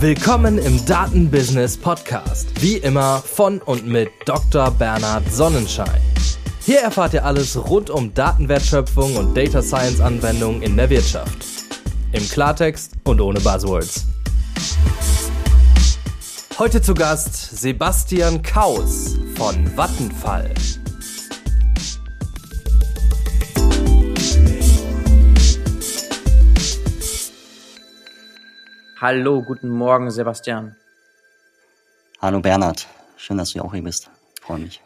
Willkommen im Datenbusiness Podcast. Wie immer von und mit Dr. Bernhard Sonnenschein. Hier erfahrt ihr alles rund um Datenwertschöpfung und Data Science Anwendungen in der Wirtschaft. Im Klartext und ohne Buzzwords. Heute zu Gast Sebastian Kaus von Vattenfall. Hallo, guten Morgen, Sebastian. Hallo Bernhard, schön, dass du auch hier bist. Freue mich.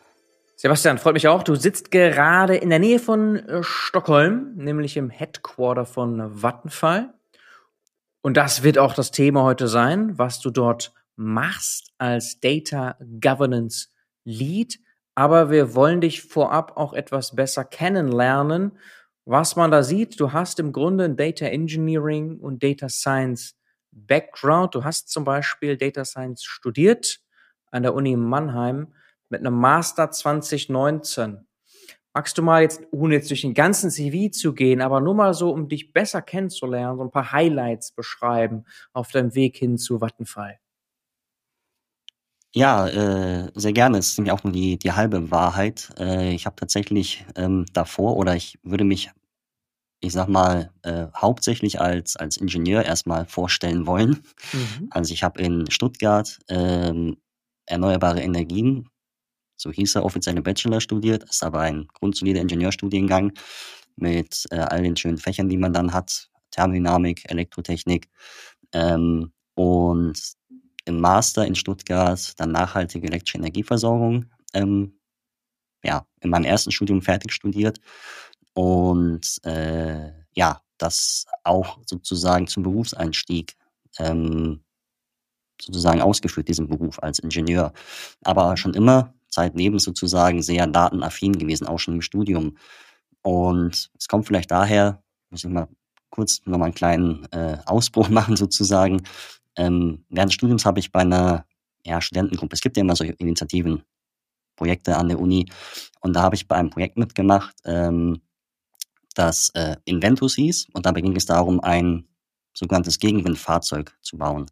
Sebastian, freut mich auch. Du sitzt gerade in der Nähe von äh, Stockholm, nämlich im Headquarter von Vattenfall. Und das wird auch das Thema heute sein, was du dort machst als Data Governance Lead. Aber wir wollen dich vorab auch etwas besser kennenlernen. Was man da sieht, du hast im Grunde Data Engineering und Data Science Background. Du hast zum Beispiel Data Science studiert an der Uni Mannheim mit einem Master 2019. Magst du mal jetzt, ohne jetzt durch den ganzen CV zu gehen, aber nur mal so, um dich besser kennenzulernen, so ein paar Highlights beschreiben auf deinem Weg hin zu Vattenfall? Ja, äh, sehr gerne. Es ist nämlich auch nur die, die halbe Wahrheit. Äh, ich habe tatsächlich ähm, davor oder ich würde mich ich sag mal, äh, hauptsächlich als, als Ingenieur erstmal vorstellen wollen. Mhm. Also ich habe in Stuttgart ähm, erneuerbare Energien, so hieß der offizielle Bachelor studiert, ist aber ein grundsolider Ingenieurstudiengang mit äh, all den schönen Fächern, die man dann hat, Thermodynamik, Elektrotechnik ähm, und im Master in Stuttgart dann nachhaltige elektrische Energieversorgung. Ähm, ja, in meinem ersten Studium fertig studiert und äh, ja, das auch sozusagen zum Berufseinstieg ähm, sozusagen ausgeführt, diesen Beruf als Ingenieur. Aber schon immer zeitlebens sozusagen sehr datenaffin gewesen, auch schon im Studium. Und es kommt vielleicht daher, muss ich mal kurz nochmal einen kleinen äh, Ausbruch machen sozusagen. Ähm, während des Studiums habe ich bei einer ja, Studentengruppe, es gibt ja immer solche Initiativen, Projekte an der Uni, und da habe ich bei einem Projekt mitgemacht, ähm, das äh, Inventus hieß. Und dabei ging es darum, ein sogenanntes Gegenwindfahrzeug zu bauen.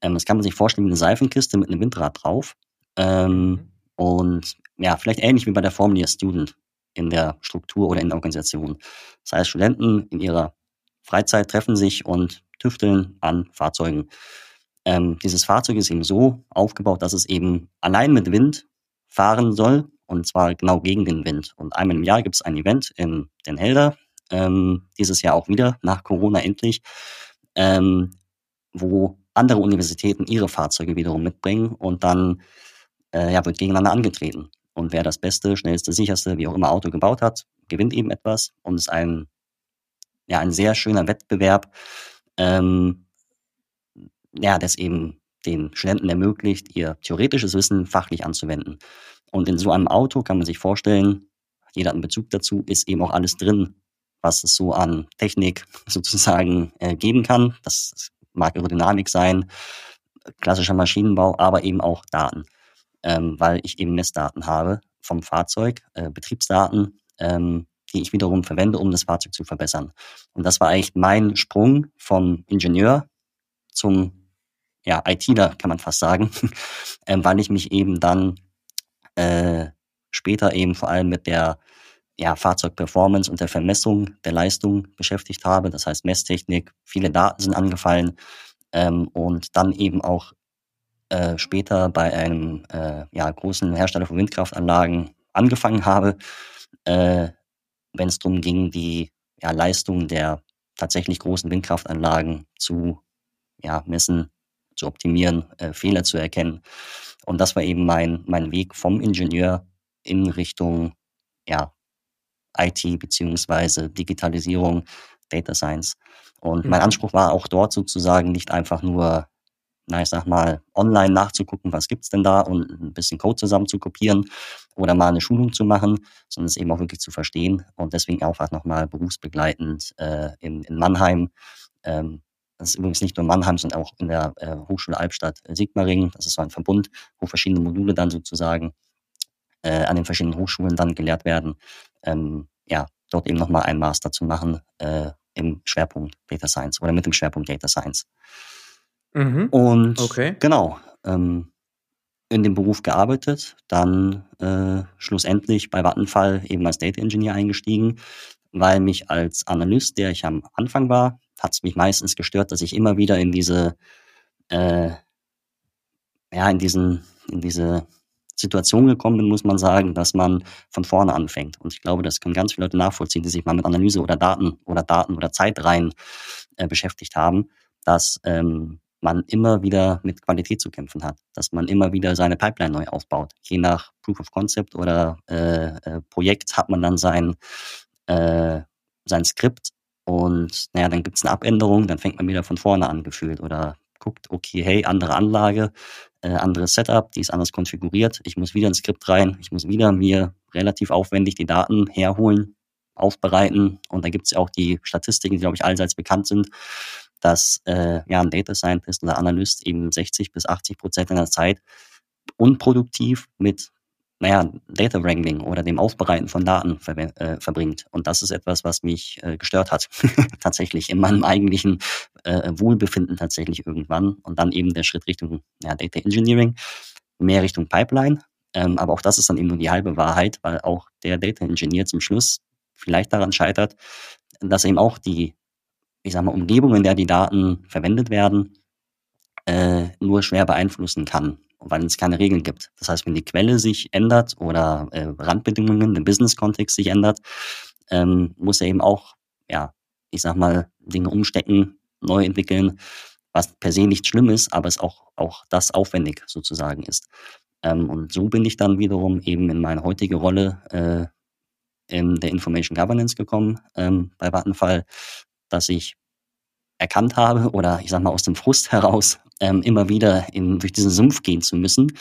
Ähm, das kann man sich vorstellen wie eine Seifenkiste mit einem Windrad drauf. Ähm, mhm. und ja, vielleicht ähnlich wie bei der Formula Student in der Struktur oder in der Organisation. Das heißt, Studenten in ihrer Freizeit treffen sich und tüfteln an Fahrzeugen. Ähm, dieses Fahrzeug ist eben so aufgebaut, dass es eben allein mit Wind fahren soll und zwar genau gegen den Wind. Und einmal im Jahr gibt es ein Event in Den Helder, ähm, dieses Jahr auch wieder, nach Corona endlich, ähm, wo andere Universitäten ihre Fahrzeuge wiederum mitbringen und dann äh, ja, wird gegeneinander angetreten. Und wer das beste, schnellste, sicherste, wie auch immer Auto gebaut hat, gewinnt eben etwas und ist ein, ja, ein sehr schöner Wettbewerb, ähm, ja, das eben den Studenten ermöglicht, ihr theoretisches Wissen fachlich anzuwenden. Und in so einem Auto kann man sich vorstellen, jeder hat einen Bezug dazu, ist eben auch alles drin, was es so an Technik sozusagen äh, geben kann. Das mag Aerodynamik sein, klassischer Maschinenbau, aber eben auch Daten, ähm, weil ich eben Messdaten habe vom Fahrzeug, äh, Betriebsdaten, ähm, die ich wiederum verwende, um das Fahrzeug zu verbessern. Und das war eigentlich mein Sprung vom Ingenieur zum ja, ITler, kann man fast sagen, ähm, weil ich mich eben dann äh, später eben vor allem mit der ja, Fahrzeugperformance und der Vermessung der Leistung beschäftigt habe. Das heißt Messtechnik, viele Daten sind angefallen ähm, und dann eben auch äh, später bei einem äh, ja, großen Hersteller von Windkraftanlagen angefangen habe, äh, wenn es darum ging, die ja, Leistung der tatsächlich großen Windkraftanlagen zu ja, messen, zu optimieren, äh, Fehler zu erkennen. Und das war eben mein, mein Weg vom Ingenieur in Richtung ja, IT beziehungsweise Digitalisierung, Data Science. Und mein mhm. Anspruch war auch dort sozusagen nicht einfach nur, na, ich sag mal, online nachzugucken, was gibt's denn da und ein bisschen Code zusammen zu kopieren oder mal eine Schulung zu machen, sondern es eben auch wirklich zu verstehen und deswegen auch nochmal berufsbegleitend äh, in, in Mannheim ähm, das ist übrigens nicht nur Mannheim, sondern auch in der äh, Hochschule Albstadt äh, Sigmaringen. Das ist so ein Verbund, wo verschiedene Module dann sozusagen äh, an den verschiedenen Hochschulen dann gelehrt werden. Ähm, ja, dort eben nochmal einen Master zu machen äh, im Schwerpunkt Data Science oder mit dem Schwerpunkt Data Science. Mhm. Und okay. genau, ähm, in dem Beruf gearbeitet, dann äh, schlussendlich bei Vattenfall eben als Data Engineer eingestiegen, weil mich als Analyst, der ich am Anfang war, hat es mich meistens gestört, dass ich immer wieder in diese, äh, ja, in diesen, in diese Situation gekommen bin, muss man sagen, dass man von vorne anfängt. Und ich glaube, das können ganz viele Leute nachvollziehen, die sich mal mit Analyse oder Daten oder Daten oder Zeitreihen äh, beschäftigt haben, dass ähm, man immer wieder mit Qualität zu kämpfen hat, dass man immer wieder seine Pipeline neu aufbaut. Je nach Proof of Concept oder äh, äh, Projekt hat man dann sein, äh, sein Skript und naja, dann gibt es eine Abänderung, dann fängt man wieder von vorne an gefühlt oder guckt, okay, hey, andere Anlage, äh, anderes Setup, die ist anders konfiguriert, ich muss wieder ins Skript rein, ich muss wieder mir relativ aufwendig die Daten herholen, aufbereiten. Und da gibt es ja auch die Statistiken, die, glaube ich, allseits bekannt sind, dass äh, ja, ein Data Scientist oder Analyst eben 60 bis 80 Prozent der Zeit unproduktiv mit naja, Data Wrangling oder dem Aufbereiten von Daten ver äh, verbringt. Und das ist etwas, was mich äh, gestört hat, tatsächlich in meinem eigentlichen äh, Wohlbefinden tatsächlich irgendwann. Und dann eben der Schritt Richtung ja, Data Engineering, mehr Richtung Pipeline. Ähm, aber auch das ist dann eben nur die halbe Wahrheit, weil auch der Data Engineer zum Schluss vielleicht daran scheitert, dass eben auch die ich sag mal, Umgebung, in der die Daten verwendet werden, äh, nur schwer beeinflussen kann, weil es keine Regeln gibt. Das heißt, wenn die Quelle sich ändert oder äh, Randbedingungen, der Business-Kontext sich ändert, ähm, muss er eben auch, ja, ich sag mal, Dinge umstecken, neu entwickeln, was per se nicht schlimm ist, aber es auch, auch das aufwendig sozusagen ist. Ähm, und so bin ich dann wiederum eben in meine heutige Rolle äh, in der Information Governance gekommen ähm, bei Vattenfall, dass ich erkannt habe oder ich sag mal aus dem Frust heraus ähm, immer wieder in, durch diesen Sumpf gehen zu müssen,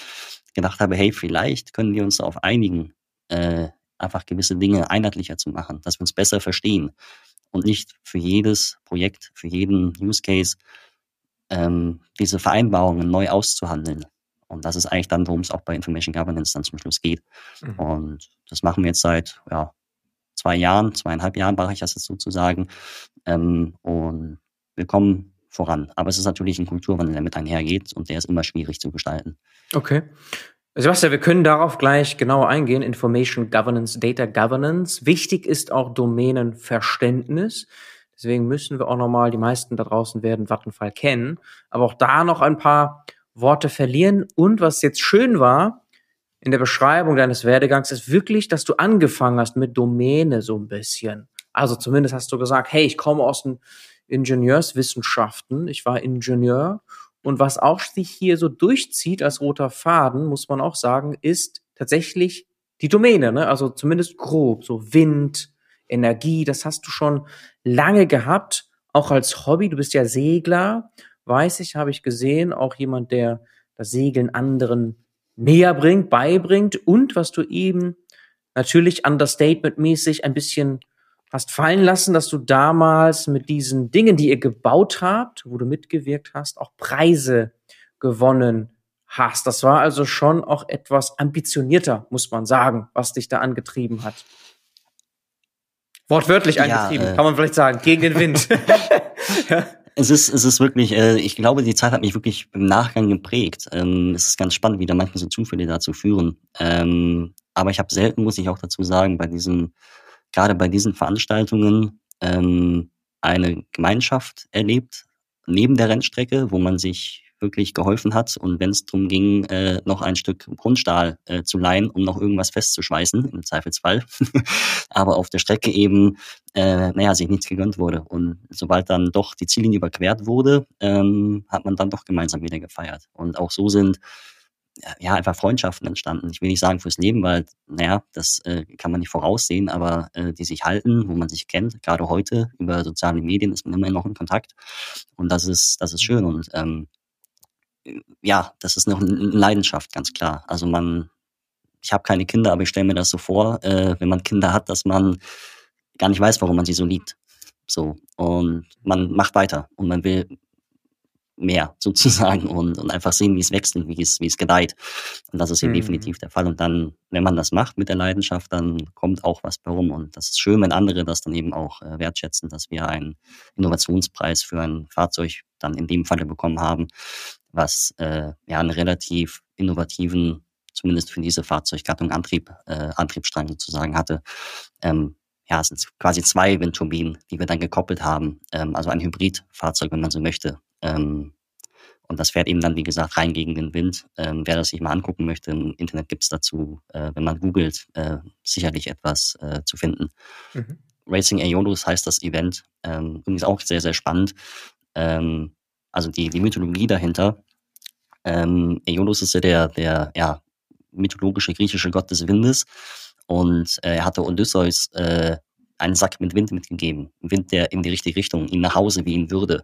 gedacht habe, hey, vielleicht können wir uns darauf einigen, äh, einfach gewisse Dinge einheitlicher zu machen, dass wir uns besser verstehen und nicht für jedes Projekt, für jeden Use Case ähm, diese Vereinbarungen neu auszuhandeln. Und das ist eigentlich dann, worum es auch bei Information Governance dann zum Schluss geht. Mhm. Und das machen wir jetzt seit ja, zwei Jahren, zweieinhalb Jahren mache ich das jetzt sozusagen. Ähm, und wir kommen voran. Aber es ist natürlich ein Kulturwandel, der mit einhergeht und der ist immer schwierig zu gestalten. Okay. Sebastian, wir können darauf gleich genauer eingehen. Information Governance, Data Governance. Wichtig ist auch Domänenverständnis. Deswegen müssen wir auch nochmal, die meisten da draußen werden Vattenfall kennen, aber auch da noch ein paar Worte verlieren. Und was jetzt schön war, in der Beschreibung deines Werdegangs ist wirklich, dass du angefangen hast mit Domäne so ein bisschen. Also zumindest hast du gesagt, hey, ich komme aus den Ingenieurswissenschaften, ich war Ingenieur. Und was auch sich hier so durchzieht als roter Faden, muss man auch sagen, ist tatsächlich die Domäne, ne? also zumindest grob, so Wind, Energie, das hast du schon lange gehabt, auch als Hobby, du bist ja Segler, weiß ich, habe ich gesehen, auch jemand, der das Segeln anderen näher bringt, beibringt. Und was du eben natürlich understatement-mäßig ein bisschen hast fallen lassen, dass du damals mit diesen Dingen, die ihr gebaut habt, wo du mitgewirkt hast, auch Preise gewonnen hast. Das war also schon auch etwas ambitionierter, muss man sagen, was dich da angetrieben hat. Wortwörtlich angetrieben, ja, äh, kann man vielleicht sagen, gegen den Wind. ja. Es ist, es ist wirklich, äh, ich glaube, die Zeit hat mich wirklich im Nachgang geprägt. Ähm, es ist ganz spannend, wie da manchmal so Zufälle dazu führen. Ähm, aber ich habe selten, muss ich auch dazu sagen, bei diesen, gerade bei diesen Veranstaltungen ähm, eine Gemeinschaft erlebt, neben der Rennstrecke, wo man sich wirklich geholfen hat. Und wenn es darum ging, äh, noch ein Stück Grundstahl äh, zu leihen, um noch irgendwas festzuschweißen, im Zweifelsfall. Aber auf der Strecke eben, äh, naja, sich nichts gegönnt wurde. Und sobald dann doch die Ziellinie überquert wurde, ähm, hat man dann doch gemeinsam wieder gefeiert. Und auch so sind ja, einfach Freundschaften entstanden. Ich will nicht sagen fürs Leben, weil, naja, das äh, kann man nicht voraussehen, aber äh, die sich halten, wo man sich kennt, gerade heute über soziale Medien ist man immer noch in Kontakt. Und das ist, das ist schön. Und ähm, ja, das ist noch eine Leidenschaft, ganz klar. Also man, ich habe keine Kinder, aber ich stelle mir das so vor, äh, wenn man Kinder hat, dass man gar nicht weiß, warum man sie so liebt. So. Und man macht weiter und man will mehr sozusagen und, und einfach sehen, wie es wächst und wie es, wie es gedeiht. Und das ist hier mhm. definitiv der Fall. Und dann, wenn man das macht mit der Leidenschaft, dann kommt auch was bei rum. Und das ist schön, wenn andere das dann eben auch äh, wertschätzen, dass wir einen Innovationspreis für ein Fahrzeug dann in dem Falle bekommen haben, was äh, ja einen relativ innovativen, zumindest für diese Fahrzeuggattung Antrieb, äh, Antriebsstrang sozusagen hatte. Ähm, ja, es sind quasi zwei Windturbinen, die wir dann gekoppelt haben. Ähm, also ein Hybridfahrzeug, wenn man so möchte. Ähm, und das fährt eben dann, wie gesagt, rein gegen den Wind. Ähm, wer das sich mal angucken möchte, im Internet gibt's dazu, äh, wenn man googelt, äh, sicherlich etwas äh, zu finden. Mhm. Racing Aeolus heißt das Event. Ähm, übrigens auch sehr, sehr spannend. Ähm, also die, die Mythologie dahinter. Ähm, Aeolus ist ja der, der ja, mythologische griechische Gott des Windes. Und äh, er hatte Odysseus äh, einen Sack mit Wind mitgegeben. Wind, der in die richtige Richtung ihn nach Hause wehen würde.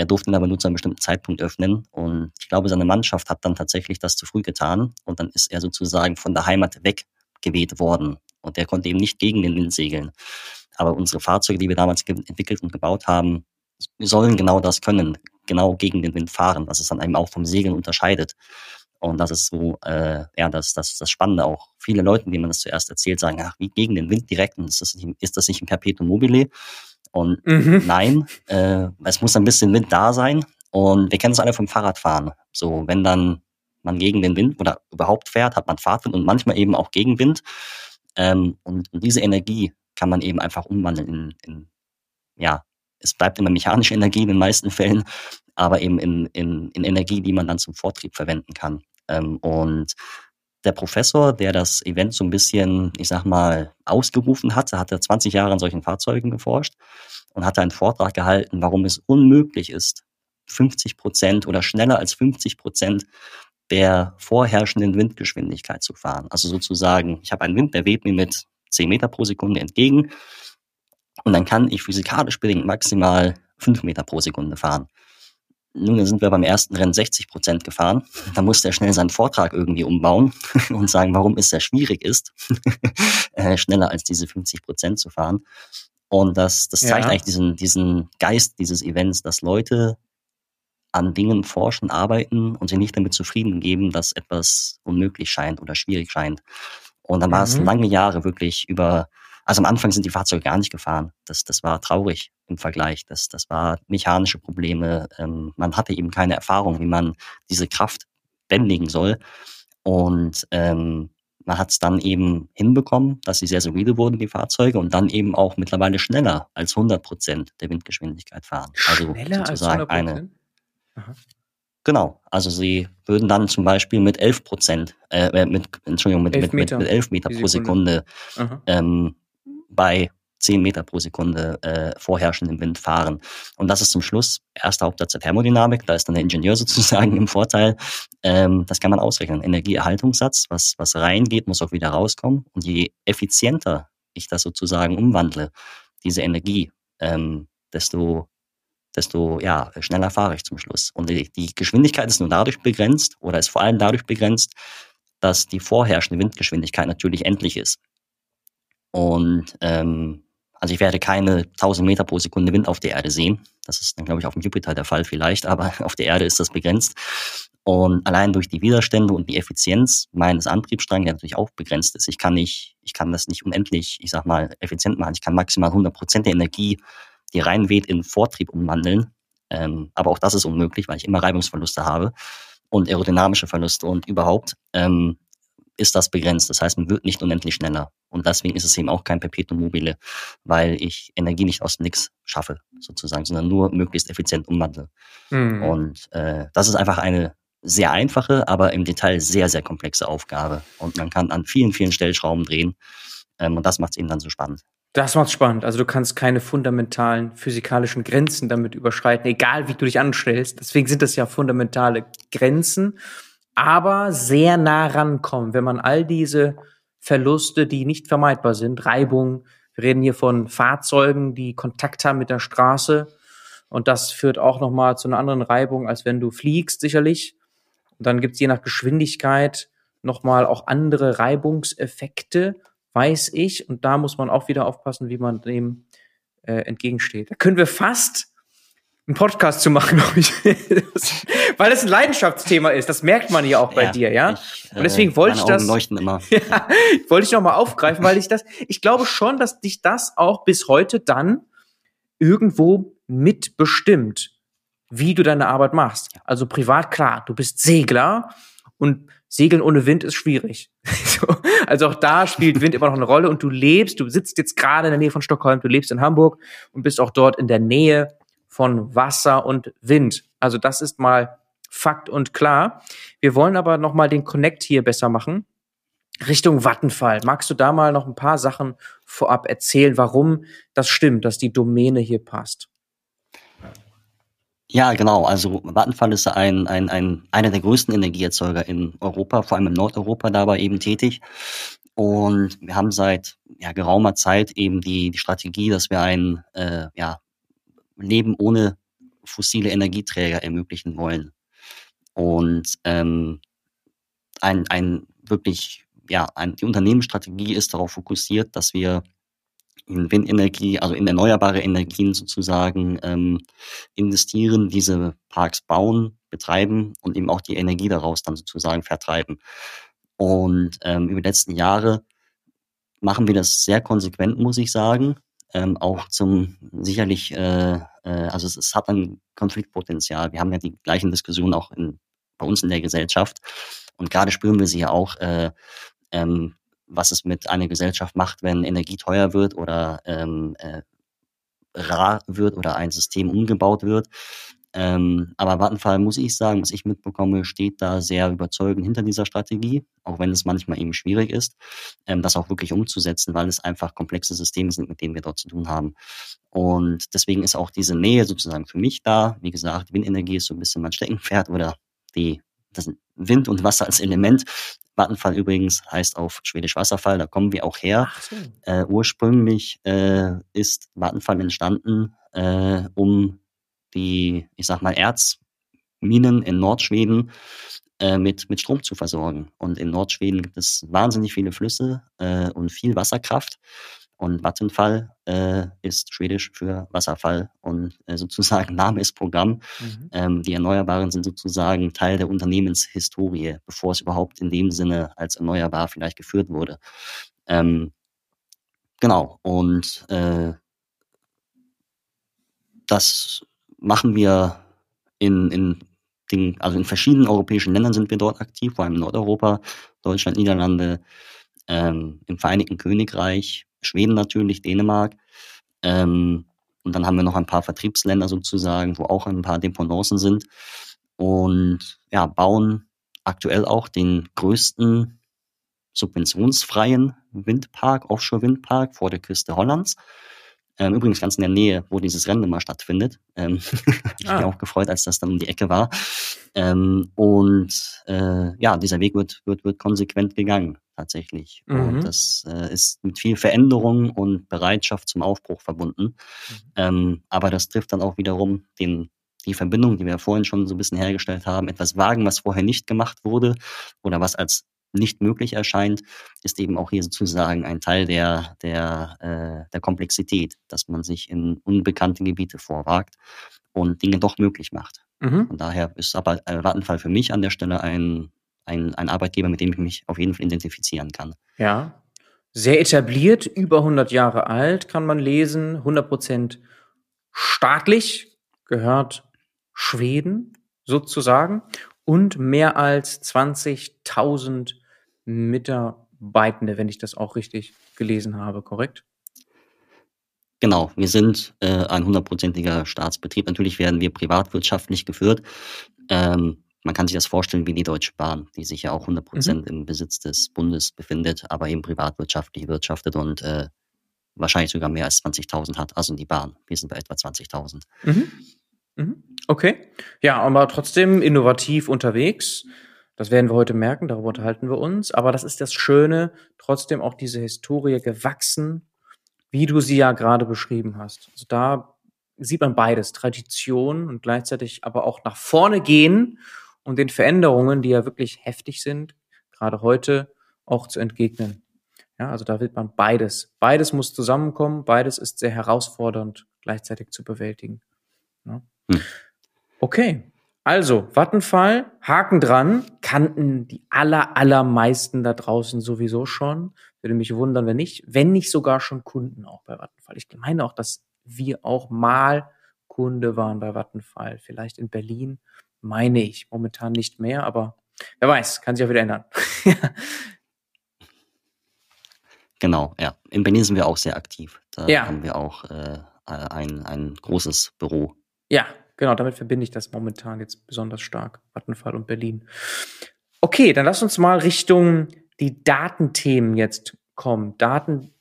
Er durfte ihn aber nur zu einem bestimmten Zeitpunkt öffnen. Und ich glaube, seine Mannschaft hat dann tatsächlich das zu früh getan. Und dann ist er sozusagen von der Heimat weggeweht worden. Und er konnte eben nicht gegen den Wind segeln. Aber unsere Fahrzeuge, die wir damals entwickelt und gebaut haben, sollen genau das können, genau gegen den Wind fahren, was es dann eben auch vom Segeln unterscheidet. Und das ist so, äh, ja, das, das, das Spannende auch. Viele Leute, denen man das zuerst erzählt, sagen, ach, wie gegen den Wind direkt, und ist das nicht, ist das nicht ein Perpetuum mobile? Und mhm. nein, äh, es muss ein bisschen Wind da sein. Und wir kennen es alle vom Fahrradfahren. So, wenn dann man gegen den Wind oder überhaupt fährt, hat man Fahrtwind und manchmal eben auch Gegenwind. Ähm, und, und diese Energie kann man eben einfach umwandeln in, in ja, es bleibt immer mechanische Energie in den meisten Fällen, aber eben in, in, in Energie, die man dann zum Vortrieb verwenden kann. Ähm, und der Professor, der das Event so ein bisschen, ich sag mal, ausgerufen hatte, hatte 20 Jahre an solchen Fahrzeugen geforscht und hatte einen Vortrag gehalten, warum es unmöglich ist, 50 Prozent oder schneller als 50 Prozent der vorherrschenden Windgeschwindigkeit zu fahren. Also sozusagen, ich habe einen Wind, der weht mir mit 10 Meter pro Sekunde entgegen und dann kann ich physikalisch bedingt maximal 5 Meter pro Sekunde fahren. Nun, dann sind wir beim ersten Rennen 60 Prozent gefahren. Da musste er schnell seinen Vortrag irgendwie umbauen und sagen, warum es sehr schwierig ist, äh, schneller als diese 50 Prozent zu fahren. Und das, das zeigt ja. eigentlich diesen, diesen Geist dieses Events, dass Leute an Dingen forschen, arbeiten und sich nicht damit zufrieden geben, dass etwas unmöglich scheint oder schwierig scheint. Und dann war es mhm. lange Jahre wirklich über also am Anfang sind die Fahrzeuge gar nicht gefahren. Das, das war traurig im Vergleich. Das, das war mechanische Probleme. Ähm, man hatte eben keine Erfahrung, wie man diese Kraft bändigen soll. Und ähm, man hat es dann eben hinbekommen, dass sie sehr solide wurden, die Fahrzeuge, und dann eben auch mittlerweile schneller als 100 Prozent der Windgeschwindigkeit fahren. Also schneller sozusagen als 100%? eine. Aha. Genau, also sie würden dann zum Beispiel mit 11 Prozent, äh, mit, Entschuldigung, mit, 11 mit, mit, mit 11 Meter pro Sekunde, Sekunde ähm, bei 10 Meter pro Sekunde äh, vorherrschendem Wind fahren. Und das ist zum Schluss erster Hauptsatz der Thermodynamik, da ist dann der Ingenieur sozusagen im Vorteil. Ähm, das kann man ausrechnen. Energieerhaltungssatz, was, was reingeht, muss auch wieder rauskommen. Und je effizienter ich das sozusagen umwandle, diese Energie, ähm, desto, desto ja, schneller fahre ich zum Schluss. Und die, die Geschwindigkeit ist nur dadurch begrenzt oder ist vor allem dadurch begrenzt, dass die vorherrschende Windgeschwindigkeit natürlich endlich ist. Und ähm, also ich werde keine 1000 Meter pro Sekunde Wind auf der Erde sehen. Das ist dann, glaube ich, auf dem Jupiter der Fall vielleicht, aber auf der Erde ist das begrenzt. Und allein durch die Widerstände und die Effizienz meines Antriebsstrangs, der natürlich auch begrenzt ist, ich kann nicht, ich kann das nicht unendlich, ich sag mal, effizient machen. Ich kann maximal 100 Prozent der Energie, die reinweht, in Vortrieb umwandeln. Ähm, aber auch das ist unmöglich, weil ich immer Reibungsverluste habe und aerodynamische Verluste und überhaupt. Ähm, ist das begrenzt. Das heißt, man wird nicht unendlich schneller. Und deswegen ist es eben auch kein Perpetuum mobile, weil ich Energie nicht aus nichts schaffe, sozusagen, sondern nur möglichst effizient umwandle. Mhm. Und äh, das ist einfach eine sehr einfache, aber im Detail sehr, sehr komplexe Aufgabe. Und man kann an vielen, vielen Stellschrauben drehen. Ähm, und das macht es eben dann so spannend. Das macht's spannend. Also du kannst keine fundamentalen physikalischen Grenzen damit überschreiten, egal wie du dich anstellst. Deswegen sind das ja fundamentale Grenzen aber sehr nah rankommen, wenn man all diese Verluste, die nicht vermeidbar sind, Reibung, wir reden hier von Fahrzeugen, die Kontakt haben mit der Straße und das führt auch nochmal zu einer anderen Reibung, als wenn du fliegst, sicherlich. Und dann gibt's je nach Geschwindigkeit nochmal auch andere Reibungseffekte, weiß ich. Und da muss man auch wieder aufpassen, wie man dem äh, entgegensteht. Da können wir fast einen Podcast zu machen, glaube ich. Weil es ein Leidenschaftsthema ist. Das merkt man ja auch bei ja, dir, ja. Ich, und deswegen äh, wollte ich das. Leuchten immer. ja, wollte ich noch mal aufgreifen, weil ich das, ich glaube schon, dass dich das auch bis heute dann irgendwo mitbestimmt, wie du deine Arbeit machst. Also privat, klar, du bist Segler und Segeln ohne Wind ist schwierig. also auch da spielt Wind immer noch eine Rolle und du lebst, du sitzt jetzt gerade in der Nähe von Stockholm, du lebst in Hamburg und bist auch dort in der Nähe von Wasser und Wind. Also das ist mal Fakt und klar. Wir wollen aber noch mal den Connect hier besser machen. Richtung Vattenfall. Magst du da mal noch ein paar Sachen vorab erzählen, warum das stimmt, dass die Domäne hier passt? Ja, genau. Also Vattenfall ist ein, ein, ein, einer der größten Energieerzeuger in Europa, vor allem in Nordeuropa dabei eben tätig. Und wir haben seit ja, geraumer Zeit eben die, die Strategie, dass wir ein äh, ja, Leben ohne fossile Energieträger ermöglichen wollen. Und ähm, ein, ein wirklich, ja, ein, die Unternehmensstrategie ist darauf fokussiert, dass wir in Windenergie, also in erneuerbare Energien sozusagen ähm, investieren, diese Parks bauen, betreiben und eben auch die Energie daraus dann sozusagen vertreiben. Und ähm, über die letzten Jahre machen wir das sehr konsequent, muss ich sagen ähm, auch zum sicherlich, äh, äh, also es, es hat ein Konfliktpotenzial. Wir haben ja die gleichen Diskussionen auch in, bei uns in der Gesellschaft und gerade spüren wir sie ja auch, äh, ähm, was es mit einer Gesellschaft macht, wenn Energie teuer wird oder ähm, äh, rar wird oder ein System umgebaut wird. Ähm, aber Vattenfall, muss ich sagen, was ich mitbekomme, steht da sehr überzeugend hinter dieser Strategie, auch wenn es manchmal eben schwierig ist, ähm, das auch wirklich umzusetzen, weil es einfach komplexe Systeme sind, mit denen wir dort zu tun haben. Und deswegen ist auch diese Nähe sozusagen für mich da. Wie gesagt, Windenergie ist so ein bisschen mein Steckenpferd oder die, das Wind und Wasser als Element. Vattenfall übrigens heißt auf Schwedisch Wasserfall, da kommen wir auch her. Äh, ursprünglich äh, ist Vattenfall entstanden, äh, um die, ich sag mal, Erzminen in Nordschweden äh, mit, mit Strom zu versorgen. Und in Nordschweden gibt es wahnsinnig viele Flüsse äh, und viel Wasserkraft. Und Vattenfall äh, ist schwedisch für Wasserfall und äh, sozusagen Name ist Programm. Mhm. Ähm, die Erneuerbaren sind sozusagen Teil der Unternehmenshistorie, bevor es überhaupt in dem Sinne als erneuerbar vielleicht geführt wurde. Ähm, genau. Und äh, das machen wir in, in den, also in verschiedenen europäischen Ländern sind wir dort aktiv, vor allem in Nordeuropa, Deutschland, Niederlande, ähm, im Vereinigten Königreich, Schweden natürlich, Dänemark. Ähm, und dann haben wir noch ein paar Vertriebsländer sozusagen, wo auch ein paar Dependancen sind. Und ja, bauen aktuell auch den größten subventionsfreien Windpark, Offshore-Windpark vor der Küste Hollands. Ähm, übrigens ganz in der Nähe, wo dieses Rennen immer stattfindet. Ähm, ich ah. bin auch gefreut, als das dann um die Ecke war. Ähm, und äh, ja, dieser Weg wird, wird, wird konsequent gegangen, tatsächlich. Mhm. Und das äh, ist mit viel Veränderung und Bereitschaft zum Aufbruch verbunden. Mhm. Ähm, aber das trifft dann auch wiederum den die Verbindung, die wir vorhin schon so ein bisschen hergestellt haben, etwas wagen, was vorher nicht gemacht wurde oder was als nicht möglich erscheint, ist eben auch hier sozusagen ein Teil der, der, äh, der Komplexität, dass man sich in unbekannte Gebiete vorwagt und Dinge doch möglich macht. Mhm. Von daher ist aber Vattenfall für mich an der Stelle ein, ein, ein Arbeitgeber, mit dem ich mich auf jeden Fall identifizieren kann. Ja, sehr etabliert, über 100 Jahre alt, kann man lesen, 100 Prozent staatlich, gehört Schweden sozusagen und mehr als 20.000 Mitarbeitende, wenn ich das auch richtig gelesen habe, korrekt? Genau, wir sind äh, ein hundertprozentiger Staatsbetrieb. Natürlich werden wir privatwirtschaftlich geführt. Ähm, man kann sich das vorstellen wie die Deutsche Bahn, die sich ja auch 100 Prozent mhm. im Besitz des Bundes befindet, aber eben privatwirtschaftlich wirtschaftet und äh, wahrscheinlich sogar mehr als 20.000 hat. Also die Bahn, wir sind bei etwa 20.000. Mhm. Mhm. Okay. Ja, aber trotzdem innovativ unterwegs. Das werden wir heute merken, darüber unterhalten wir uns. Aber das ist das Schöne, trotzdem auch diese Historie gewachsen, wie du sie ja gerade beschrieben hast. Also da sieht man beides, Tradition und gleichzeitig aber auch nach vorne gehen und den Veränderungen, die ja wirklich heftig sind, gerade heute auch zu entgegnen. Ja, also da wird man beides. Beides muss zusammenkommen, beides ist sehr herausfordernd gleichzeitig zu bewältigen. Ja. Hm. Okay. Also, Vattenfall, Haken dran, kannten die aller, allermeisten da draußen sowieso schon. Würde mich wundern, wenn nicht, wenn nicht sogar schon Kunden auch bei Vattenfall. Ich meine auch, dass wir auch mal Kunde waren bei Vattenfall. Vielleicht in Berlin, meine ich. Momentan nicht mehr, aber wer weiß, kann sich auch wieder ändern. genau, ja. In Berlin sind wir auch sehr aktiv. Da ja. haben wir auch äh, ein, ein großes Büro. Ja, Genau, damit verbinde ich das momentan jetzt besonders stark. Vattenfall und Berlin. Okay, dann lass uns mal Richtung die Datenthemen jetzt kommen. Daten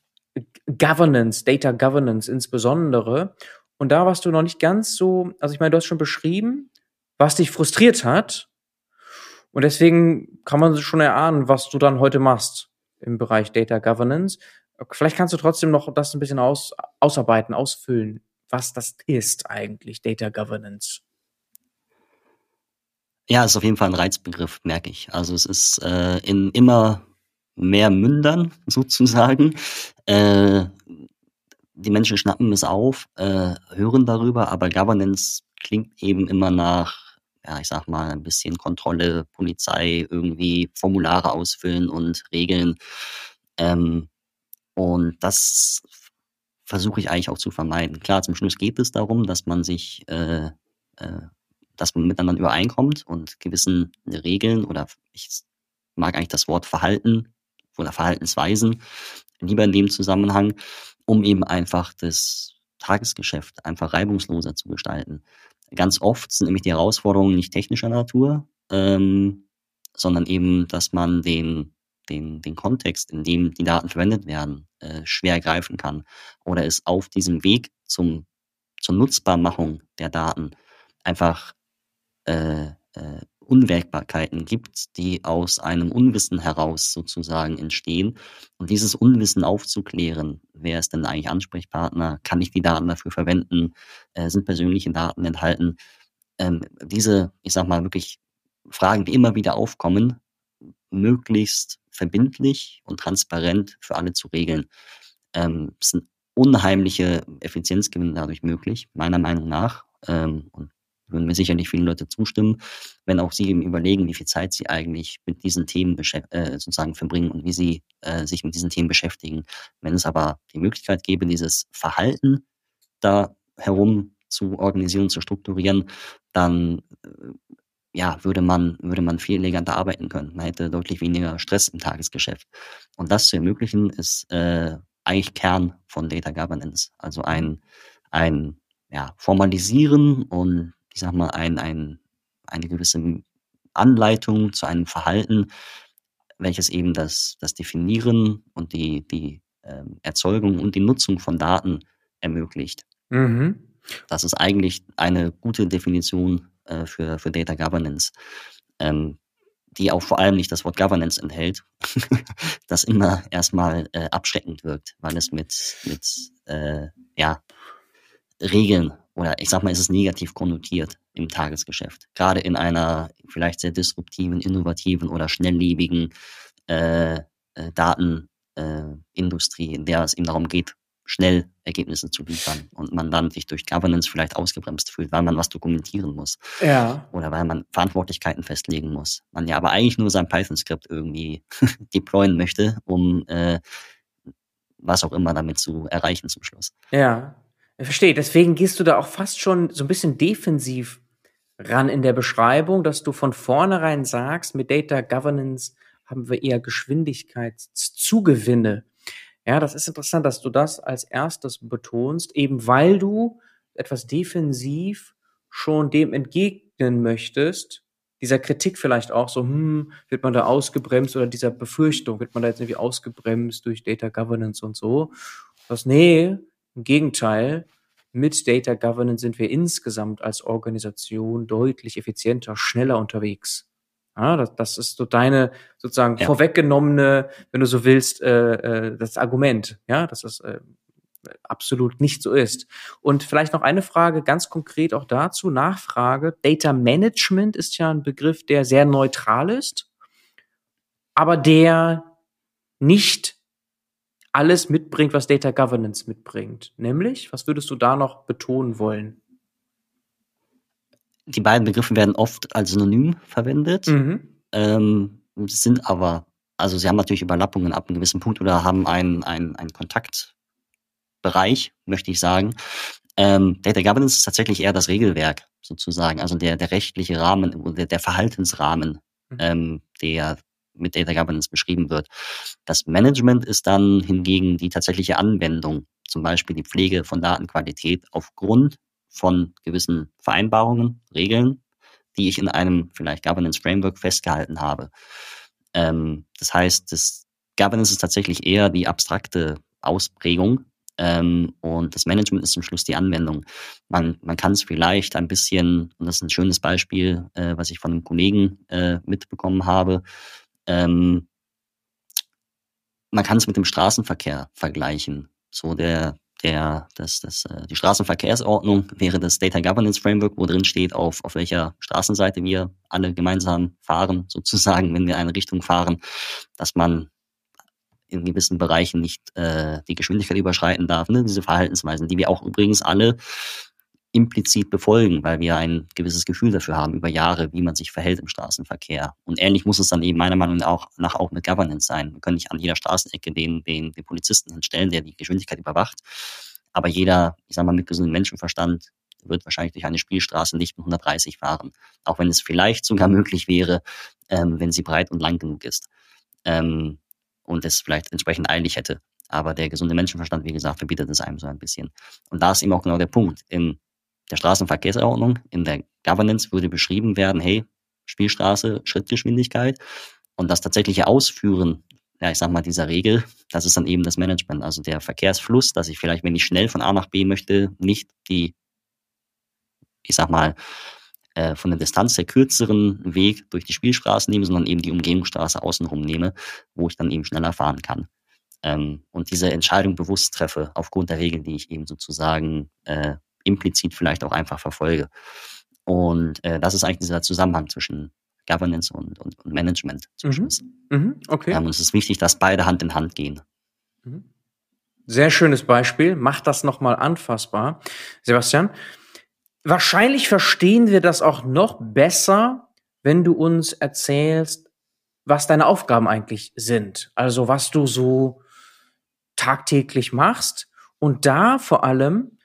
Governance, Data Governance insbesondere. Und da warst du noch nicht ganz so, also ich meine, du hast schon beschrieben, was dich frustriert hat. Und deswegen kann man schon erahnen, was du dann heute machst im Bereich Data Governance. Vielleicht kannst du trotzdem noch das ein bisschen aus, ausarbeiten, ausfüllen was das ist eigentlich, Data Governance. Ja, ist auf jeden Fall ein Reizbegriff, merke ich. Also es ist äh, in immer mehr Mündern sozusagen. Äh, die Menschen schnappen es auf, äh, hören darüber, aber Governance klingt eben immer nach, ja, ich sag mal, ein bisschen Kontrolle, Polizei, irgendwie Formulare ausfüllen und Regeln. Ähm, und das versuche ich eigentlich auch zu vermeiden. Klar, zum Schluss geht es darum, dass man sich, äh, äh, dass man miteinander übereinkommt und gewissen Regeln oder ich mag eigentlich das Wort Verhalten oder Verhaltensweisen lieber in dem Zusammenhang, um eben einfach das Tagesgeschäft einfach reibungsloser zu gestalten. Ganz oft sind nämlich die Herausforderungen nicht technischer Natur, ähm, sondern eben, dass man den den, den Kontext, in dem die Daten verwendet werden, äh, schwer greifen kann oder es auf diesem Weg zum, zur Nutzbarmachung der Daten einfach äh, äh, Unwägbarkeiten gibt, die aus einem Unwissen heraus sozusagen entstehen. Und dieses Unwissen aufzuklären, wer ist denn eigentlich Ansprechpartner, kann ich die Daten dafür verwenden, äh, sind persönliche Daten enthalten. Ähm, diese, ich sag mal, wirklich Fragen, die immer wieder aufkommen, möglichst verbindlich und transparent für alle zu regeln. Ähm, es sind unheimliche Effizienzgewinne dadurch möglich, meiner Meinung nach. Ähm, und würden mir sicherlich viele Leute zustimmen, wenn auch sie eben überlegen, wie viel Zeit sie eigentlich mit diesen Themen äh, sozusagen verbringen und wie sie äh, sich mit diesen Themen beschäftigen. Wenn es aber die Möglichkeit gäbe, dieses Verhalten da herum zu organisieren, zu strukturieren, dann äh, ja, würde man, würde man viel eleganter arbeiten können. Man hätte deutlich weniger Stress im Tagesgeschäft. Und das zu ermöglichen, ist äh, eigentlich Kern von Data Governance. Also ein, ein ja, Formalisieren und ich sag mal, ein, ein, eine gewisse Anleitung zu einem Verhalten, welches eben das, das Definieren und die, die äh, Erzeugung und die Nutzung von Daten ermöglicht. Mhm. Das ist eigentlich eine gute Definition äh, für, für Data Governance, ähm, die auch vor allem nicht das Wort Governance enthält, das immer erstmal äh, abschreckend wirkt, weil es mit, mit äh, ja, Regeln oder ich sag mal, es ist negativ konnotiert im Tagesgeschäft. Gerade in einer vielleicht sehr disruptiven, innovativen oder schnelllebigen äh, äh, Datenindustrie, in der es eben darum geht, schnell Ergebnisse zu liefern und man dann sich durch Governance vielleicht ausgebremst fühlt, weil man was dokumentieren muss. Ja. Oder weil man Verantwortlichkeiten festlegen muss. Man ja aber eigentlich nur sein Python-Skript irgendwie deployen möchte, um äh, was auch immer damit zu erreichen zum Schluss. Ja, ich verstehe. Deswegen gehst du da auch fast schon so ein bisschen defensiv ran in der Beschreibung, dass du von vornherein sagst, mit Data Governance haben wir eher Geschwindigkeitszugewinne ja, das ist interessant, dass du das als erstes betonst, eben weil du etwas defensiv schon dem entgegnen möchtest, dieser Kritik vielleicht auch so, hm, wird man da ausgebremst oder dieser Befürchtung, wird man da jetzt irgendwie ausgebremst durch Data Governance und so. Das, nee, im Gegenteil, mit Data Governance sind wir insgesamt als Organisation deutlich effizienter, schneller unterwegs. Ja, das, das ist so deine sozusagen ja. vorweggenommene, wenn du so willst, äh, äh, das Argument, ja, dass das äh, absolut nicht so ist. Und vielleicht noch eine Frage ganz konkret auch dazu, Nachfrage. Data Management ist ja ein Begriff, der sehr neutral ist, aber der nicht alles mitbringt, was Data Governance mitbringt. Nämlich, was würdest du da noch betonen wollen? Die beiden Begriffe werden oft als Synonym verwendet, Mhm. ähm, sind aber, also sie haben natürlich Überlappungen ab einem gewissen Punkt oder haben einen, einen, einen Kontaktbereich, möchte ich sagen. Ähm, Data Governance ist tatsächlich eher das Regelwerk sozusagen, also der, der rechtliche Rahmen oder der Verhaltensrahmen, Mhm. ähm, der mit Data Governance beschrieben wird. Das Management ist dann hingegen die tatsächliche Anwendung, zum Beispiel die Pflege von Datenqualität aufgrund von gewissen Vereinbarungen, Regeln, die ich in einem vielleicht Governance Framework festgehalten habe. Ähm, das heißt, das Governance ist tatsächlich eher die abstrakte Ausprägung ähm, und das Management ist zum Schluss die Anwendung. Man, man kann es vielleicht ein bisschen, und das ist ein schönes Beispiel, äh, was ich von einem Kollegen äh, mitbekommen habe, ähm, man kann es mit dem Straßenverkehr vergleichen. So der, der, das, das, äh, die Straßenverkehrsordnung wäre das Data Governance Framework, wo drin steht, auf, auf welcher Straßenseite wir alle gemeinsam fahren, sozusagen, wenn wir in eine Richtung fahren, dass man in gewissen Bereichen nicht äh, die Geschwindigkeit überschreiten darf. Ne? Diese Verhaltensweisen, die wir auch übrigens alle implizit befolgen, weil wir ein gewisses Gefühl dafür haben über Jahre, wie man sich verhält im Straßenverkehr. Und ähnlich muss es dann eben meiner Meinung nach auch, mit Governance sein. Wir können nicht an jeder Straßenecke den, den, den Polizisten hinstellen, der die Geschwindigkeit überwacht. Aber jeder, ich sag mal, mit gesundem Menschenverstand wird wahrscheinlich durch eine Spielstraße nicht mit 130 fahren. Auch wenn es vielleicht sogar möglich wäre, ähm, wenn sie breit und lang genug ist. Ähm, und es vielleicht entsprechend eilig hätte. Aber der gesunde Menschenverstand, wie gesagt, verbietet es einem so ein bisschen. Und da ist eben auch genau der Punkt. In der Straßenverkehrsordnung, in der Governance würde beschrieben werden, hey, Spielstraße, Schrittgeschwindigkeit. Und das tatsächliche Ausführen, ja, ich sag mal, dieser Regel, das ist dann eben das Management. Also der Verkehrsfluss, dass ich vielleicht, wenn ich schnell von A nach B möchte, nicht die, ich sag mal, äh, von der Distanz der kürzeren Weg durch die Spielstraße nehme, sondern eben die Umgehungsstraße außenrum nehme, wo ich dann eben schneller fahren kann. Ähm, und diese Entscheidung bewusst treffe, aufgrund der Regeln, die ich eben sozusagen äh, implizit vielleicht auch einfach verfolge. Und äh, das ist eigentlich dieser Zusammenhang zwischen Governance und, und, und Management Mhm. Mhm. Okay. Ähm, und es ist wichtig, dass beide Hand in Hand gehen. Mhm. Sehr schönes Beispiel. Macht das nochmal anfassbar. Sebastian, wahrscheinlich verstehen wir das auch noch besser, wenn du uns erzählst, was deine Aufgaben eigentlich sind. Also was du so tagtäglich machst. Und da vor allem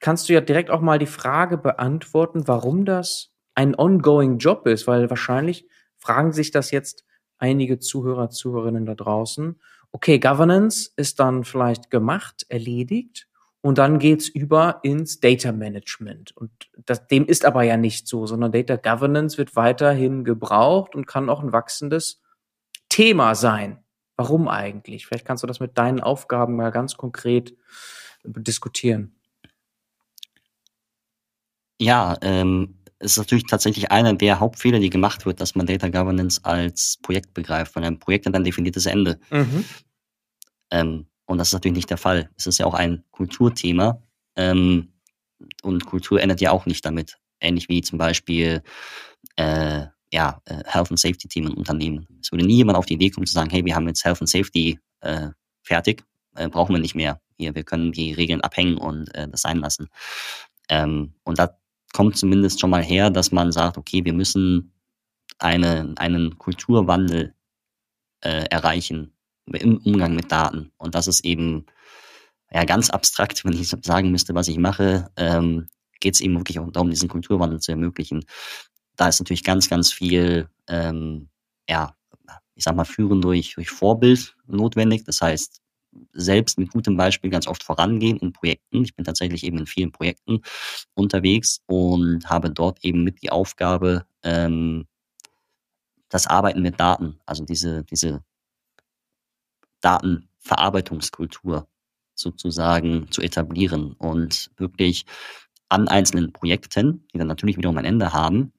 kannst du ja direkt auch mal die Frage beantworten, warum das ein ongoing Job ist, weil wahrscheinlich fragen sich das jetzt einige Zuhörer, Zuhörerinnen da draußen. Okay, Governance ist dann vielleicht gemacht, erledigt und dann geht's über ins Data Management. Und das, dem ist aber ja nicht so, sondern Data Governance wird weiterhin gebraucht und kann auch ein wachsendes Thema sein. Warum eigentlich? Vielleicht kannst du das mit deinen Aufgaben mal ganz konkret diskutieren. Ja, ähm, es ist natürlich tatsächlich einer der Hauptfehler, die gemacht wird, dass man Data Governance als Projekt begreift, weil ein Projekt hat ein definiertes Ende. Mhm. Ähm, und das ist natürlich nicht der Fall. Es ist ja auch ein Kulturthema. Ähm, und Kultur endet ja auch nicht damit. Ähnlich wie zum Beispiel äh, ja, äh, Health and Safety Team in Unternehmen. Es würde nie jemand auf die Idee kommen zu sagen, hey, wir haben jetzt Health and Safety äh, fertig, äh, brauchen wir nicht mehr. Hier, wir können die Regeln abhängen und äh, das sein lassen. Ähm, und da kommt zumindest schon mal her, dass man sagt, okay, wir müssen eine, einen Kulturwandel äh, erreichen im Umgang mit Daten. Und das ist eben ja ganz abstrakt, wenn ich sagen müsste, was ich mache, ähm, geht es eben wirklich auch darum, diesen Kulturwandel zu ermöglichen. Da ist natürlich ganz, ganz viel, ähm, ja, ich sag mal, führen durch, durch Vorbild notwendig. Das heißt, selbst mit gutem Beispiel ganz oft vorangehen in Projekten. Ich bin tatsächlich eben in vielen Projekten unterwegs und habe dort eben mit die Aufgabe, ähm, das Arbeiten mit Daten, also diese, diese Datenverarbeitungskultur sozusagen zu etablieren und wirklich an einzelnen Projekten, die dann natürlich wiederum ein Ende haben,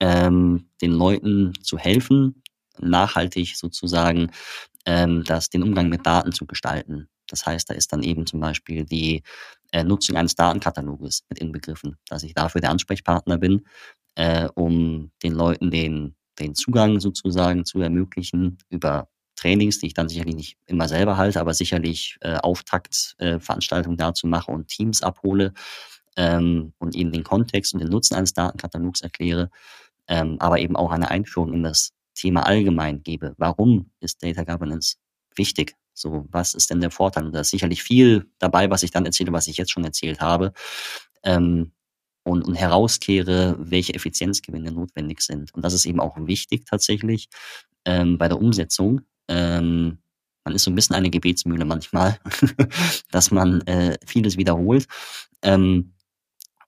ähm, den Leuten zu helfen, nachhaltig sozusagen ähm, das, den Umgang mit Daten zu gestalten. Das heißt, da ist dann eben zum Beispiel die äh, Nutzung eines Datenkataloges mit inbegriffen, dass ich dafür der Ansprechpartner bin, äh, um den Leuten den, den Zugang sozusagen zu ermöglichen über Trainings, die ich dann sicherlich nicht immer selber halte, aber sicherlich äh, Auftaktveranstaltungen äh, dazu mache und Teams abhole, ähm, und ihnen den Kontext und den Nutzen eines Datenkatalogs erkläre, ähm, aber eben auch eine Einführung in das Thema allgemein gebe. Warum ist Data Governance wichtig? So, was ist denn der Vorteil? Da ist sicherlich viel dabei, was ich dann erzähle, was ich jetzt schon erzählt habe. Ähm, und, und herauskehre, welche Effizienzgewinne notwendig sind. Und das ist eben auch wichtig tatsächlich ähm, bei der Umsetzung. Ähm, man ist so ein bisschen eine Gebetsmühle manchmal, dass man äh, vieles wiederholt. Ähm,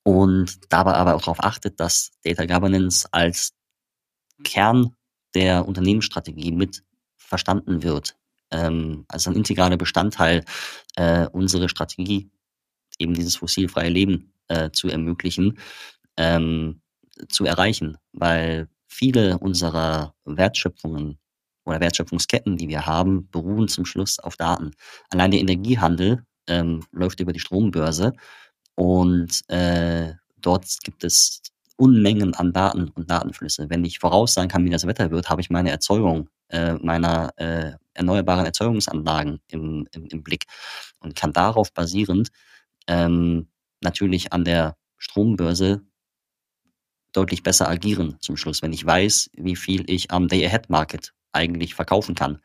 und dabei aber auch darauf achtet, dass Data Governance als Kern der Unternehmensstrategie mit verstanden wird. Ähm, also ein integraler Bestandteil äh, unserer Strategie, eben dieses fossilfreie Leben äh, zu ermöglichen, ähm, zu erreichen, weil viele unserer Wertschöpfungen oder Wertschöpfungsketten, die wir haben, beruhen zum Schluss auf Daten. Allein der Energiehandel ähm, läuft über die Strombörse und äh, dort gibt es Unmengen an Daten und Datenflüsse. Wenn ich voraussagen kann, wie das Wetter wird, habe ich meine Erzeugung äh, meiner äh, erneuerbaren Erzeugungsanlagen im, im, im Blick und kann darauf basierend ähm, natürlich an der Strombörse deutlich besser agieren zum Schluss, wenn ich weiß, wie viel ich am Day-Ahead-Market eigentlich verkaufen kann.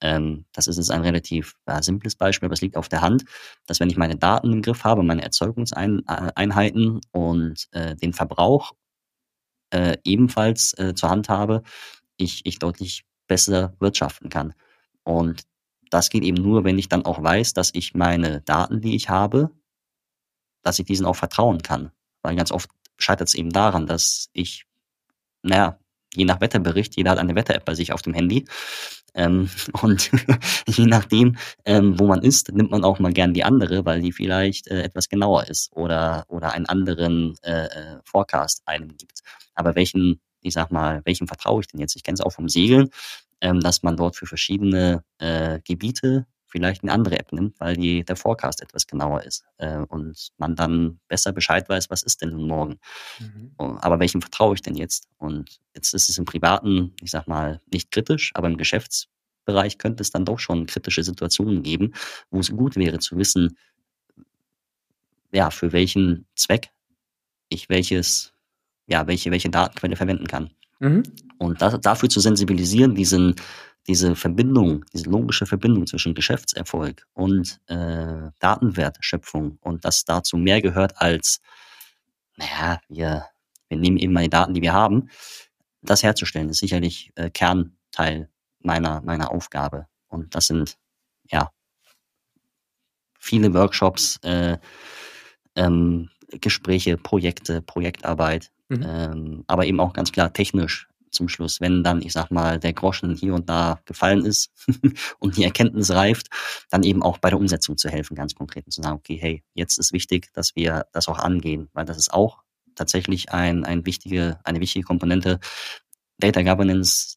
Ähm, das ist jetzt ein relativ ja, simples Beispiel, aber es liegt auf der Hand, dass wenn ich meine Daten im Griff habe, meine Erzeugungseinheiten und äh, den Verbrauch äh, ebenfalls äh, zur Hand habe, ich, ich deutlich besser wirtschaften kann. Und das geht eben nur, wenn ich dann auch weiß, dass ich meine Daten, die ich habe, dass ich diesen auch vertrauen kann. Weil ganz oft scheitert es eben daran, dass ich, naja, je nach Wetterbericht, jeder hat eine Wetter-App bei sich auf dem Handy. Ähm, und je nachdem, ähm, wo man ist, nimmt man auch mal gern die andere, weil die vielleicht äh, etwas genauer ist oder, oder einen anderen äh, äh Forecast einem gibt. Aber welchen, ich sag mal, welchem vertraue ich denn jetzt? Ich kenne es auch vom Segeln, ähm, dass man dort für verschiedene äh, Gebiete vielleicht eine andere App nimmt, weil die, der Forecast etwas genauer ist äh, und man dann besser Bescheid weiß, was ist denn nun morgen. Mhm. Oh, aber welchem vertraue ich denn jetzt? Und jetzt ist es im Privaten, ich sag mal, nicht kritisch, aber im Geschäftsbereich könnte es dann doch schon kritische Situationen geben, wo es gut wäre zu wissen, ja, für welchen Zweck ich welches, ja, welche, welche Datenquelle verwenden kann. Mhm. Und das, dafür zu sensibilisieren, diesen diese Verbindung, diese logische Verbindung zwischen Geschäftserfolg und äh, Datenwertschöpfung und dass dazu mehr gehört als, naja, wir, wir nehmen eben mal die Daten, die wir haben, das herzustellen, ist sicherlich äh, Kernteil meiner, meiner Aufgabe. Und das sind, ja, viele Workshops, äh, ähm, Gespräche, Projekte, Projektarbeit, mhm. ähm, aber eben auch ganz klar technisch zum Schluss, wenn dann, ich sag mal, der Groschen hier und da gefallen ist und die Erkenntnis reift, dann eben auch bei der Umsetzung zu helfen, ganz konkret und zu sagen, okay, hey, jetzt ist wichtig, dass wir das auch angehen, weil das ist auch tatsächlich ein, ein wichtige, eine wichtige Komponente. Data Governance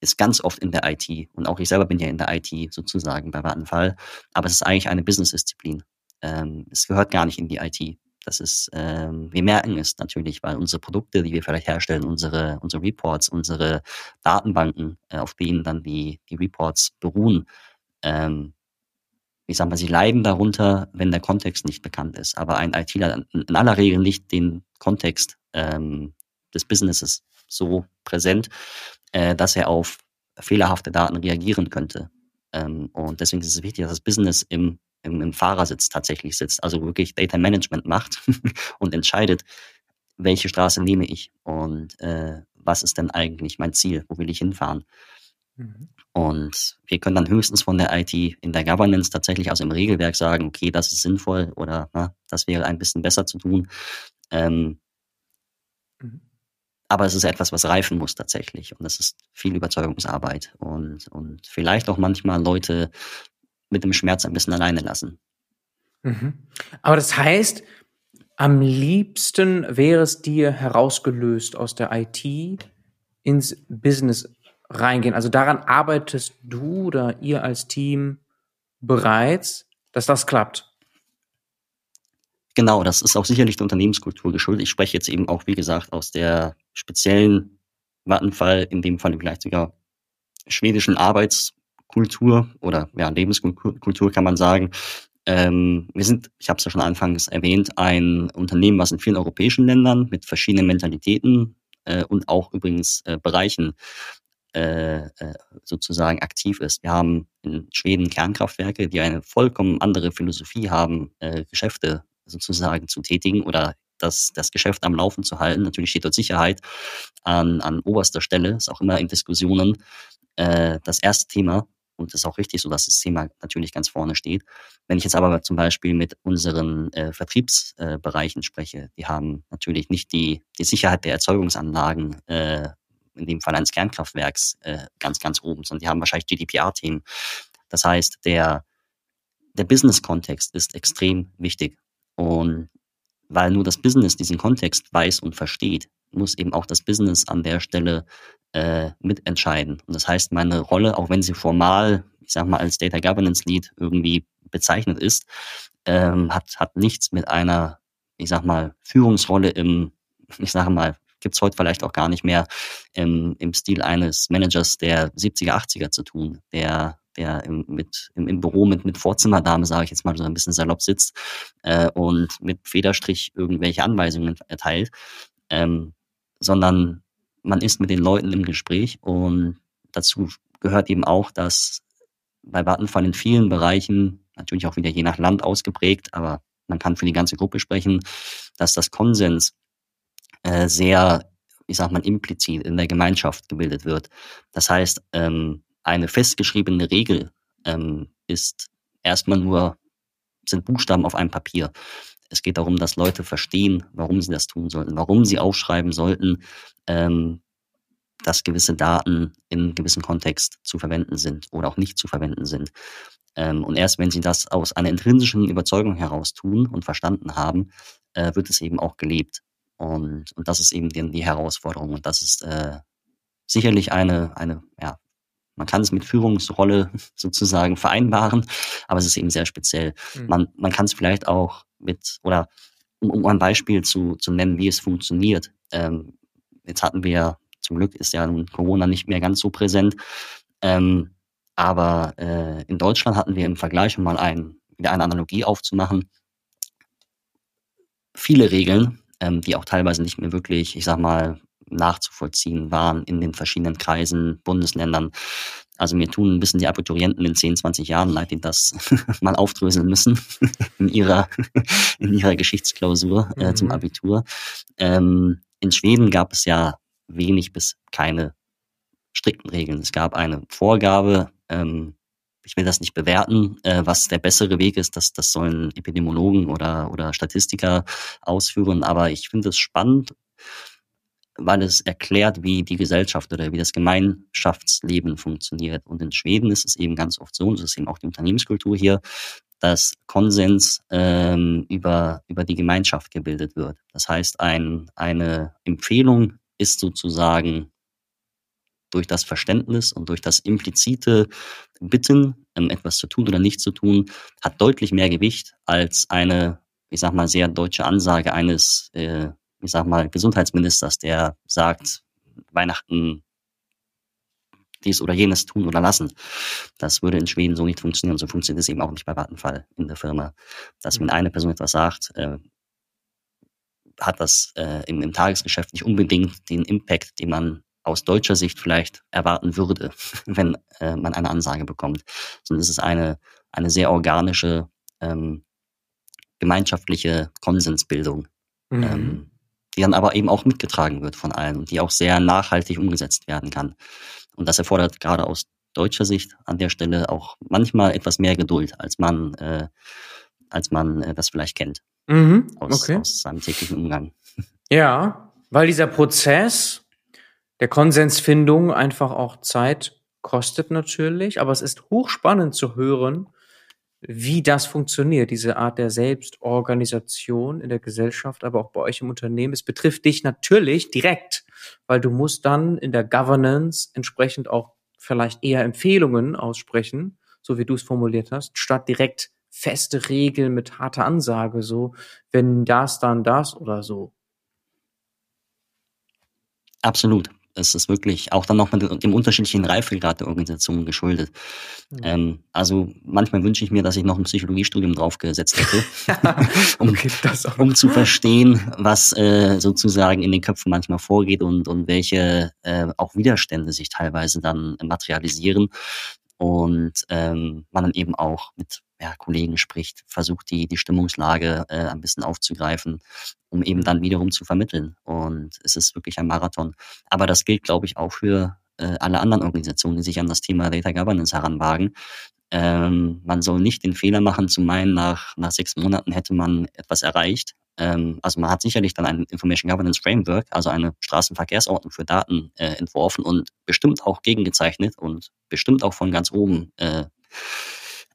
ist ganz oft in der IT und auch ich selber bin ja in der IT sozusagen bei Vattenfall, aber es ist eigentlich eine Business-Disziplin. Ähm, es gehört gar nicht in die IT. Das ist, ähm, wir merken es natürlich, weil unsere Produkte, die wir vielleicht herstellen, unsere, unsere Reports, unsere Datenbanken, äh, auf denen dann die, die Reports beruhen, ähm, ich sag mal, sie leiden darunter, wenn der Kontext nicht bekannt ist. Aber ein ITler in aller Regel nicht den Kontext ähm, des Businesses so präsent, äh, dass er auf fehlerhafte Daten reagieren könnte. Ähm, und deswegen ist es wichtig, dass das Business im im, im Fahrersitz tatsächlich sitzt, also wirklich Data Management macht und entscheidet, welche Straße nehme ich und äh, was ist denn eigentlich mein Ziel, wo will ich hinfahren. Mhm. Und wir können dann höchstens von der IT in der Governance tatsächlich, also im Regelwerk sagen, okay, das ist sinnvoll oder na, das wäre ein bisschen besser zu tun. Ähm, mhm. Aber es ist etwas, was reifen muss tatsächlich. Und es ist viel Überzeugungsarbeit und, und vielleicht auch manchmal Leute mit dem Schmerz ein bisschen alleine lassen. Mhm. Aber das heißt, am liebsten wäre es dir herausgelöst aus der IT ins Business reingehen. Also daran arbeitest du oder ihr als Team bereits, dass das klappt. Genau, das ist auch sicherlich der Unternehmenskultur geschuldet. Ich spreche jetzt eben auch, wie gesagt, aus der speziellen Vattenfall, in dem Fall vielleicht sogar schwedischen Arbeits- Kultur oder ja, Lebenskultur kann man sagen, Ähm, wir sind, ich habe es ja schon anfangs erwähnt, ein Unternehmen, was in vielen europäischen Ländern mit verschiedenen Mentalitäten äh, und auch übrigens äh, Bereichen äh, äh, sozusagen aktiv ist. Wir haben in Schweden Kernkraftwerke, die eine vollkommen andere Philosophie haben, äh, Geschäfte sozusagen zu tätigen oder das, das Geschäft am Laufen zu halten. Natürlich steht dort Sicherheit an, an oberster Stelle, ist auch immer in Diskussionen äh, das erste Thema. Und es ist auch richtig so, dass das Thema natürlich ganz vorne steht. Wenn ich jetzt aber zum Beispiel mit unseren äh, Vertriebsbereichen äh, spreche, die haben natürlich nicht die, die Sicherheit der Erzeugungsanlagen, äh, in dem Fall eines Kernkraftwerks, äh, ganz, ganz oben, sondern die haben wahrscheinlich GDPR-Themen. Das heißt, der, der Business-Kontext ist extrem wichtig. Und weil nur das Business diesen Kontext weiß und versteht, muss eben auch das Business an der Stelle äh, mitentscheiden. Und das heißt, meine Rolle, auch wenn sie formal, ich sag mal, als Data Governance Lead irgendwie bezeichnet ist, ähm, hat, hat nichts mit einer, ich sag mal, Führungsrolle im, ich sage mal, gibt's heute vielleicht auch gar nicht mehr im, im Stil eines Managers der 70er, 80er zu tun, der der im, mit, im, im Büro mit, mit Vorzimmerdame, sage ich jetzt mal so ein bisschen salopp sitzt äh, und mit Federstrich irgendwelche Anweisungen erteilt, ähm, sondern man ist mit den Leuten im Gespräch und dazu gehört eben auch, dass bei Vattenfall in vielen Bereichen, natürlich auch wieder je nach Land ausgeprägt, aber man kann für die ganze Gruppe sprechen, dass das Konsens äh, sehr, ich sag mal, implizit in der Gemeinschaft gebildet wird. Das heißt, ähm, eine festgeschriebene Regel ähm, ist erstmal nur, sind Buchstaben auf einem Papier. Es geht darum, dass Leute verstehen, warum sie das tun sollten, warum sie aufschreiben sollten, ähm, dass gewisse Daten in gewissen Kontext zu verwenden sind oder auch nicht zu verwenden sind. Ähm, und erst wenn sie das aus einer intrinsischen Überzeugung heraus tun und verstanden haben, äh, wird es eben auch gelebt. Und, und das ist eben die, die Herausforderung. Und das ist äh, sicherlich eine, eine ja, man kann es mit Führungsrolle sozusagen vereinbaren, aber es ist eben sehr speziell. Mhm. Man, man kann es vielleicht auch mit, oder um, um ein Beispiel zu, zu nennen, wie es funktioniert. Ähm, jetzt hatten wir, zum Glück ist ja nun Corona nicht mehr ganz so präsent, ähm, aber äh, in Deutschland hatten wir im Vergleich, um mal ein, wieder eine Analogie aufzumachen, viele Regeln, ähm, die auch teilweise nicht mehr wirklich, ich sag mal, nachzuvollziehen waren in den verschiedenen Kreisen, Bundesländern. Also mir tun ein bisschen die Abiturienten in 10, 20 Jahren leid, die das mal aufdröseln müssen in ihrer, in ihrer Geschichtsklausur äh, mhm. zum Abitur. Ähm, in Schweden gab es ja wenig bis keine strikten Regeln. Es gab eine Vorgabe, ähm, ich will das nicht bewerten, äh, was der bessere Weg ist, das, das sollen Epidemiologen oder, oder Statistiker ausführen, aber ich finde es spannend, weil es erklärt, wie die Gesellschaft oder wie das Gemeinschaftsleben funktioniert. Und in Schweden ist es eben ganz oft so, und das ist eben auch die Unternehmenskultur hier, dass Konsens ähm, über, über die Gemeinschaft gebildet wird. Das heißt, ein, eine Empfehlung ist sozusagen durch das Verständnis und durch das implizite Bitten, ähm, etwas zu tun oder nicht zu tun, hat deutlich mehr Gewicht als eine, ich sag mal, sehr deutsche Ansage eines äh, ich sag mal, Gesundheitsministers, der sagt, Weihnachten dies oder jenes tun oder lassen. Das würde in Schweden so nicht funktionieren. So funktioniert es eben auch nicht bei Vattenfall in der Firma. Dass wenn mhm. eine Person etwas sagt, äh, hat das äh, im, im Tagesgeschäft nicht unbedingt den Impact, den man aus deutscher Sicht vielleicht erwarten würde, wenn äh, man eine Ansage bekommt. Sondern es ist eine, eine sehr organische, ähm, gemeinschaftliche Konsensbildung. Mhm. Ähm, die dann aber eben auch mitgetragen wird von allen und die auch sehr nachhaltig umgesetzt werden kann. Und das erfordert gerade aus deutscher Sicht an der Stelle auch manchmal etwas mehr Geduld, als man, äh, als man äh, das vielleicht kennt mhm, aus, okay. aus seinem täglichen Umgang. Ja, weil dieser Prozess der Konsensfindung einfach auch Zeit kostet natürlich, aber es ist hochspannend zu hören, wie das funktioniert, diese Art der Selbstorganisation in der Gesellschaft, aber auch bei euch im Unternehmen. Es betrifft dich natürlich direkt, weil du musst dann in der Governance entsprechend auch vielleicht eher Empfehlungen aussprechen, so wie du es formuliert hast, statt direkt feste Regeln mit harter Ansage, so wenn das, dann das oder so. Absolut. Es ist wirklich auch dann noch mit dem unterschiedlichen Reifegrad der Organisation geschuldet. Mhm. Ähm, also manchmal wünsche ich mir, dass ich noch ein Psychologiestudium draufgesetzt hätte, um, um zu verstehen, was äh, sozusagen in den Köpfen manchmal vorgeht und, und welche äh, auch Widerstände sich teilweise dann materialisieren und ähm, man dann eben auch mit ja, Kollegen spricht, versucht die, die Stimmungslage äh, ein bisschen aufzugreifen, um eben dann wiederum zu vermitteln. Und es ist wirklich ein Marathon. Aber das gilt, glaube ich, auch für äh, alle anderen Organisationen, die sich an das Thema Data Governance heranwagen. Ähm, man soll nicht den Fehler machen, zu meinen, nach, nach sechs Monaten hätte man etwas erreicht. Ähm, also man hat sicherlich dann ein Information Governance Framework, also eine Straßenverkehrsordnung für Daten äh, entworfen und bestimmt auch gegengezeichnet und bestimmt auch von ganz oben äh,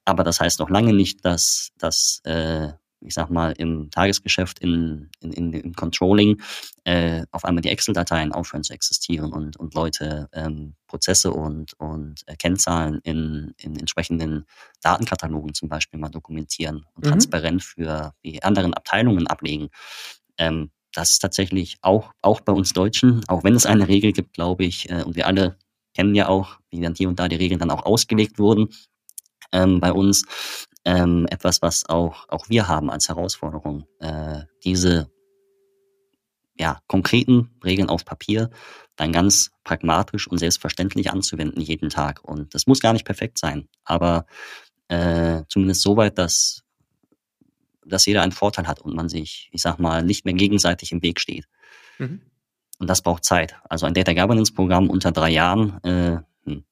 aber das heißt noch lange nicht, dass, dass äh, ich sag mal, im Tagesgeschäft, in, in, in, im Controlling äh, auf einmal die Excel-Dateien aufhören zu existieren und, und Leute ähm, Prozesse und, und äh, Kennzahlen in, in entsprechenden Datenkatalogen zum Beispiel mal dokumentieren und mhm. transparent für die anderen Abteilungen ablegen. Ähm, das ist tatsächlich auch, auch bei uns Deutschen, auch wenn es eine Regel gibt, glaube ich, äh, und wir alle kennen ja auch, wie dann hier und da die Regeln dann auch ausgelegt wurden, ähm, bei uns ähm, etwas, was auch, auch wir haben als Herausforderung. Äh, diese ja, konkreten Regeln auf Papier dann ganz pragmatisch und selbstverständlich anzuwenden jeden Tag. Und das muss gar nicht perfekt sein, aber äh, zumindest so weit, dass, dass jeder einen Vorteil hat und man sich, ich sag mal, nicht mehr gegenseitig im Weg steht. Mhm. Und das braucht Zeit. Also ein Data Governance Programm unter drei Jahren äh, hm.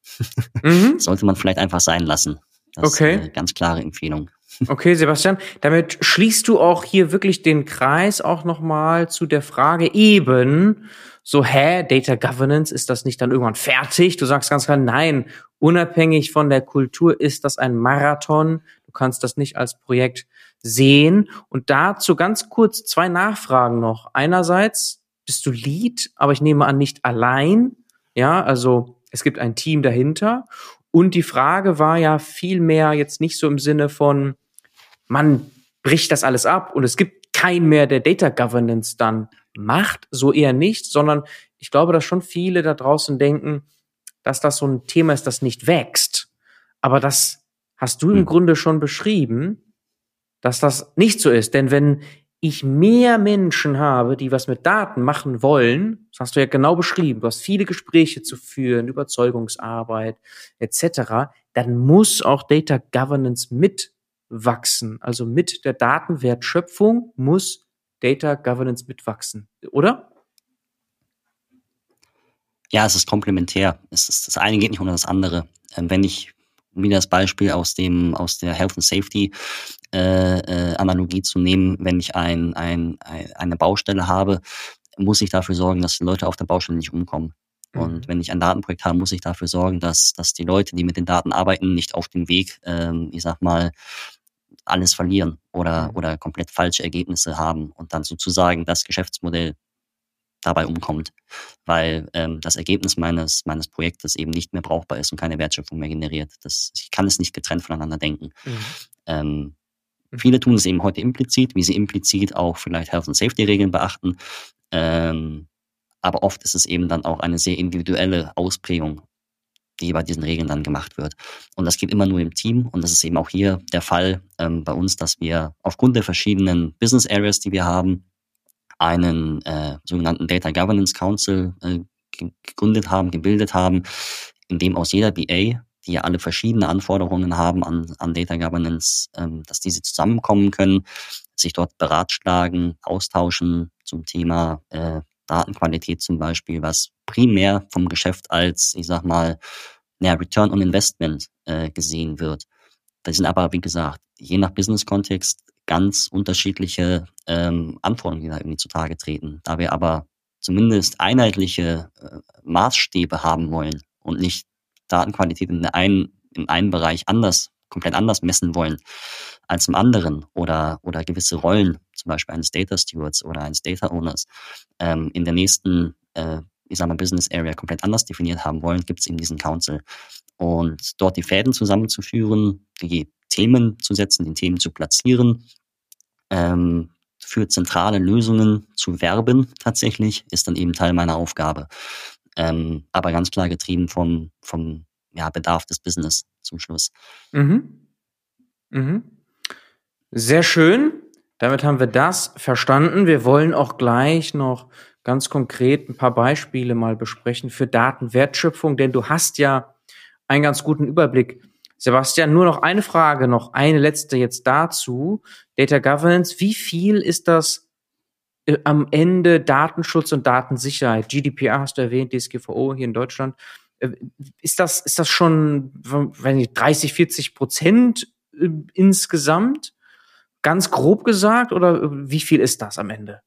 mhm. sollte man vielleicht einfach sein lassen. Das okay. ist eine ganz klare Empfehlung. Okay, Sebastian, damit schließt du auch hier wirklich den Kreis auch nochmal zu der Frage eben, so, hä, Data Governance, ist das nicht dann irgendwann fertig? Du sagst ganz klar, nein, unabhängig von der Kultur ist das ein Marathon. Du kannst das nicht als Projekt sehen. Und dazu ganz kurz zwei Nachfragen noch. Einerseits bist du Lead, aber ich nehme an, nicht allein. Ja, also es gibt ein Team dahinter. Und die Frage war ja viel mehr jetzt nicht so im Sinne von, man bricht das alles ab und es gibt kein mehr, der Data Governance dann macht, so eher nicht, sondern ich glaube, dass schon viele da draußen denken, dass das so ein Thema ist, das nicht wächst. Aber das hast du im hm. Grunde schon beschrieben, dass das nicht so ist. Denn wenn ich mehr Menschen habe, die was mit Daten machen wollen, das hast du ja genau beschrieben, du hast viele Gespräche zu führen, Überzeugungsarbeit etc., dann muss auch Data Governance mitwachsen. Also mit der Datenwertschöpfung muss Data Governance mitwachsen, oder? Ja, es ist komplementär. Es ist, das eine geht nicht ohne das andere. Ähm, wenn ich wieder das Beispiel aus dem aus der Health and Safety äh, äh, Analogie zu nehmen, wenn ich ein, ein, ein, eine Baustelle habe, muss ich dafür sorgen, dass die Leute auf der Baustelle nicht umkommen. Und mhm. wenn ich ein Datenprojekt habe, muss ich dafür sorgen, dass, dass die Leute, die mit den Daten arbeiten, nicht auf dem Weg, ähm, ich sag mal, alles verlieren oder, mhm. oder komplett falsche Ergebnisse haben und dann sozusagen das Geschäftsmodell dabei umkommt, weil ähm, das Ergebnis meines, meines Projektes eben nicht mehr brauchbar ist und keine Wertschöpfung mehr generiert. Das, ich kann es nicht getrennt voneinander denken. Mhm. Ähm, viele tun es eben heute implizit, wie sie implizit auch vielleicht Health and Safety Regeln beachten. Ähm, aber oft ist es eben dann auch eine sehr individuelle Ausprägung, die bei diesen Regeln dann gemacht wird. Und das geht immer nur im Team. Und das ist eben auch hier der Fall ähm, bei uns, dass wir aufgrund der verschiedenen Business Areas, die wir haben, einen äh, sogenannten Data Governance Council äh, gegründet haben, gebildet haben, in dem aus jeder BA, die ja alle verschiedene Anforderungen haben an, an Data Governance, ähm, dass diese zusammenkommen können, sich dort beratschlagen, austauschen zum Thema äh, Datenqualität zum Beispiel, was primär vom Geschäft als, ich sag mal, naja, Return on Investment äh, gesehen wird. Das sind aber, wie gesagt, je nach Business-Kontext ganz unterschiedliche ähm, Anforderungen, die da irgendwie zutage treten. Da wir aber zumindest einheitliche äh, Maßstäbe haben wollen und nicht Datenqualität in einen, in einem Bereich anders, komplett anders messen wollen als im anderen oder, oder gewisse Rollen, zum Beispiel eines Data Stewards oder eines Data Owners, ähm, in der nächsten, äh, ich sag mal, Business Area komplett anders definiert haben wollen, gibt es eben diesen Council. Und dort die Fäden zusammenzuführen, die Themen zu setzen, die Themen zu platzieren ähm, für zentrale Lösungen zu werben tatsächlich, ist dann eben Teil meiner Aufgabe. Ähm, aber ganz klar getrieben vom, vom ja, Bedarf des Business zum Schluss. Mhm. Mhm. Sehr schön. Damit haben wir das verstanden. Wir wollen auch gleich noch ganz konkret ein paar Beispiele mal besprechen für Datenwertschöpfung, denn du hast ja einen ganz guten Überblick. Sebastian, nur noch eine Frage, noch eine letzte jetzt dazu. Data Governance, wie viel ist das äh, am Ende Datenschutz und Datensicherheit? GDPR hast du erwähnt, DSGVO hier in Deutschland. Äh, ist das, ist das schon, wenn ich 30, 40 Prozent äh, insgesamt? Ganz grob gesagt, oder wie viel ist das am Ende?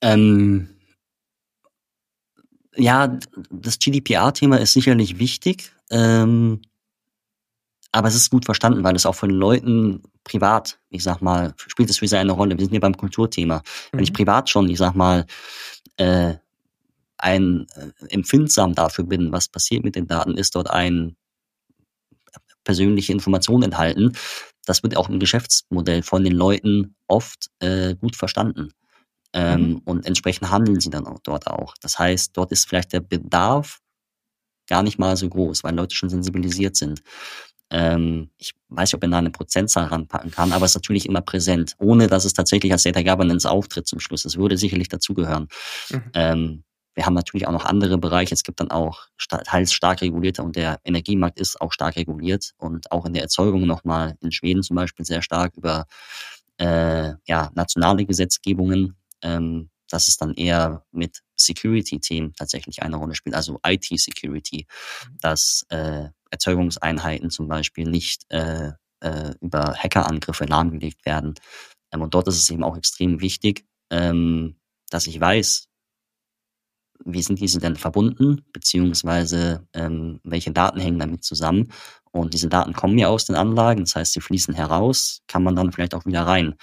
Ähm, ja, das GDPR-Thema ist sicherlich wichtig, ähm, aber es ist gut verstanden, weil es auch von Leuten privat, ich sag mal, spielt es für sie eine Rolle. Wir sind hier beim Kulturthema. Mhm. Wenn ich mhm. privat schon, ich sag mal, äh, ein äh, empfindsam dafür bin, was passiert mit den Daten, ist dort ein persönliche Information enthalten. Das wird auch im Geschäftsmodell von den Leuten oft äh, gut verstanden. Ähm, mhm. Und entsprechend handeln sie dann auch dort auch. Das heißt, dort ist vielleicht der Bedarf gar nicht mal so groß, weil Leute schon sensibilisiert sind. Ähm, ich weiß nicht, ob man da eine Prozentzahl ranpacken kann, aber es ist natürlich immer präsent, ohne dass es tatsächlich als Data Governance auftritt zum Schluss. Es würde sicherlich dazugehören. Mhm. Ähm, wir haben natürlich auch noch andere Bereiche. Es gibt dann auch teils stark regulierte und der Energiemarkt ist auch stark reguliert und auch in der Erzeugung nochmal in Schweden zum Beispiel sehr stark über äh, ja, nationale Gesetzgebungen, ähm, dass es dann eher mit Security-Themen tatsächlich eine Rolle spielt, also IT-Security, dass äh, Erzeugungseinheiten zum Beispiel nicht äh, äh, über Hackerangriffe lahmgelegt werden. Ähm, und dort ist es eben auch extrem wichtig, ähm, dass ich weiß, wie sind diese denn verbunden, beziehungsweise ähm, welche Daten hängen damit zusammen. Und diese Daten kommen ja aus den Anlagen, das heißt, sie fließen heraus, kann man dann vielleicht auch wieder rein.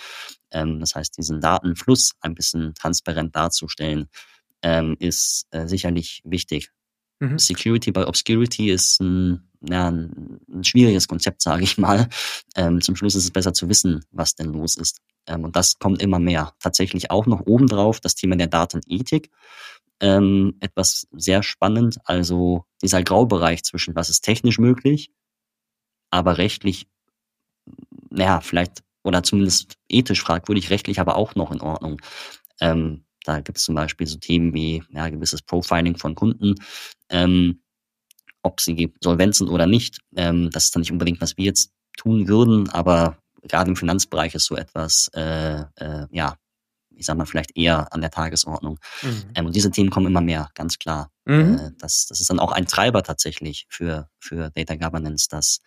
Ähm, das heißt, diesen Datenfluss ein bisschen transparent darzustellen, ähm, ist äh, sicherlich wichtig. Mhm. Security by Obscurity ist ein, ja, ein, ein schwieriges Konzept, sage ich mal. Ähm, zum Schluss ist es besser zu wissen, was denn los ist. Ähm, und das kommt immer mehr. Tatsächlich auch noch obendrauf das Thema der Datenethik ähm, etwas sehr spannend. Also dieser Graubereich zwischen was ist technisch möglich, aber rechtlich, naja, vielleicht oder zumindest ethisch fragwürdig, rechtlich aber auch noch in Ordnung. Ähm, da gibt es zum Beispiel so Themen wie ja, gewisses Profiling von Kunden, ähm, ob sie solvent sind oder nicht. Ähm, das ist dann nicht unbedingt, was wir jetzt tun würden, aber gerade im Finanzbereich ist so etwas, äh, äh, ja, ich sag mal, vielleicht eher an der Tagesordnung. Mhm. Ähm, und diese Themen kommen immer mehr, ganz klar. Mhm. Äh, das, das ist dann auch ein Treiber tatsächlich für, für Data Governance, dass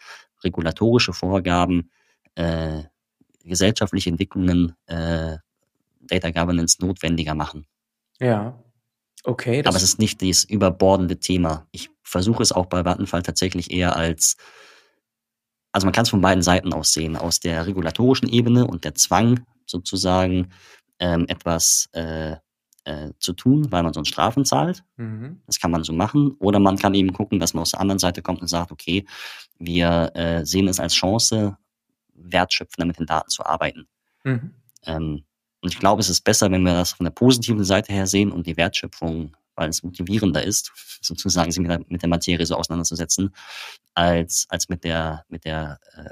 regulatorische Vorgaben, äh, gesellschaftliche Entwicklungen äh, Data Governance notwendiger machen. Ja. Okay. Aber es ist nicht dieses überbordende Thema. Ich versuche es auch bei Vattenfall tatsächlich eher als, also man kann es von beiden Seiten aus sehen, aus der regulatorischen Ebene und der Zwang sozusagen ähm, etwas äh, äh, zu tun, weil man sonst Strafen zahlt. Mhm. Das kann man so machen. Oder man kann eben gucken, dass man aus der anderen Seite kommt und sagt, okay, wir äh, sehen es als Chance, wertschöpfender mit den Daten zu arbeiten. Mhm. Ähm, und ich glaube, es ist besser, wenn wir das von der positiven Seite her sehen und die Wertschöpfung, weil es motivierender ist, sozusagen sich mit der, mit der Materie so auseinanderzusetzen, als, als mit der, mit der, äh,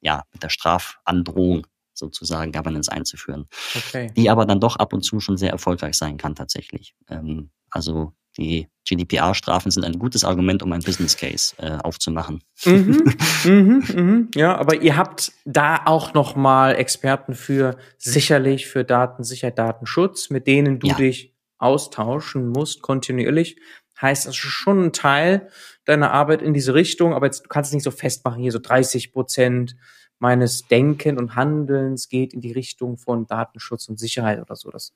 ja, mit der Strafandrohung sozusagen Governance einzuführen. Okay. Die aber dann doch ab und zu schon sehr erfolgreich sein kann tatsächlich. Ähm, also die GDPR-Strafen sind ein gutes Argument, um ein Business Case äh, aufzumachen. Mhm, mhm, mhm. Ja, aber ihr habt da auch noch mal Experten für sicherlich für Datensicherheit, Datenschutz, mit denen du ja. dich austauschen musst kontinuierlich. Heißt, das ist schon ein Teil deiner Arbeit in diese Richtung, aber jetzt du kannst es nicht so festmachen, hier so 30 Prozent meines Denken und Handelns geht in die Richtung von Datenschutz und Sicherheit oder so. Das,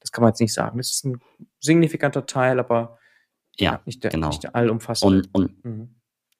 das kann man jetzt nicht sagen. Das ist ein signifikanter Teil, aber ja, nicht, der, genau. nicht der allumfassende. Und, und mhm.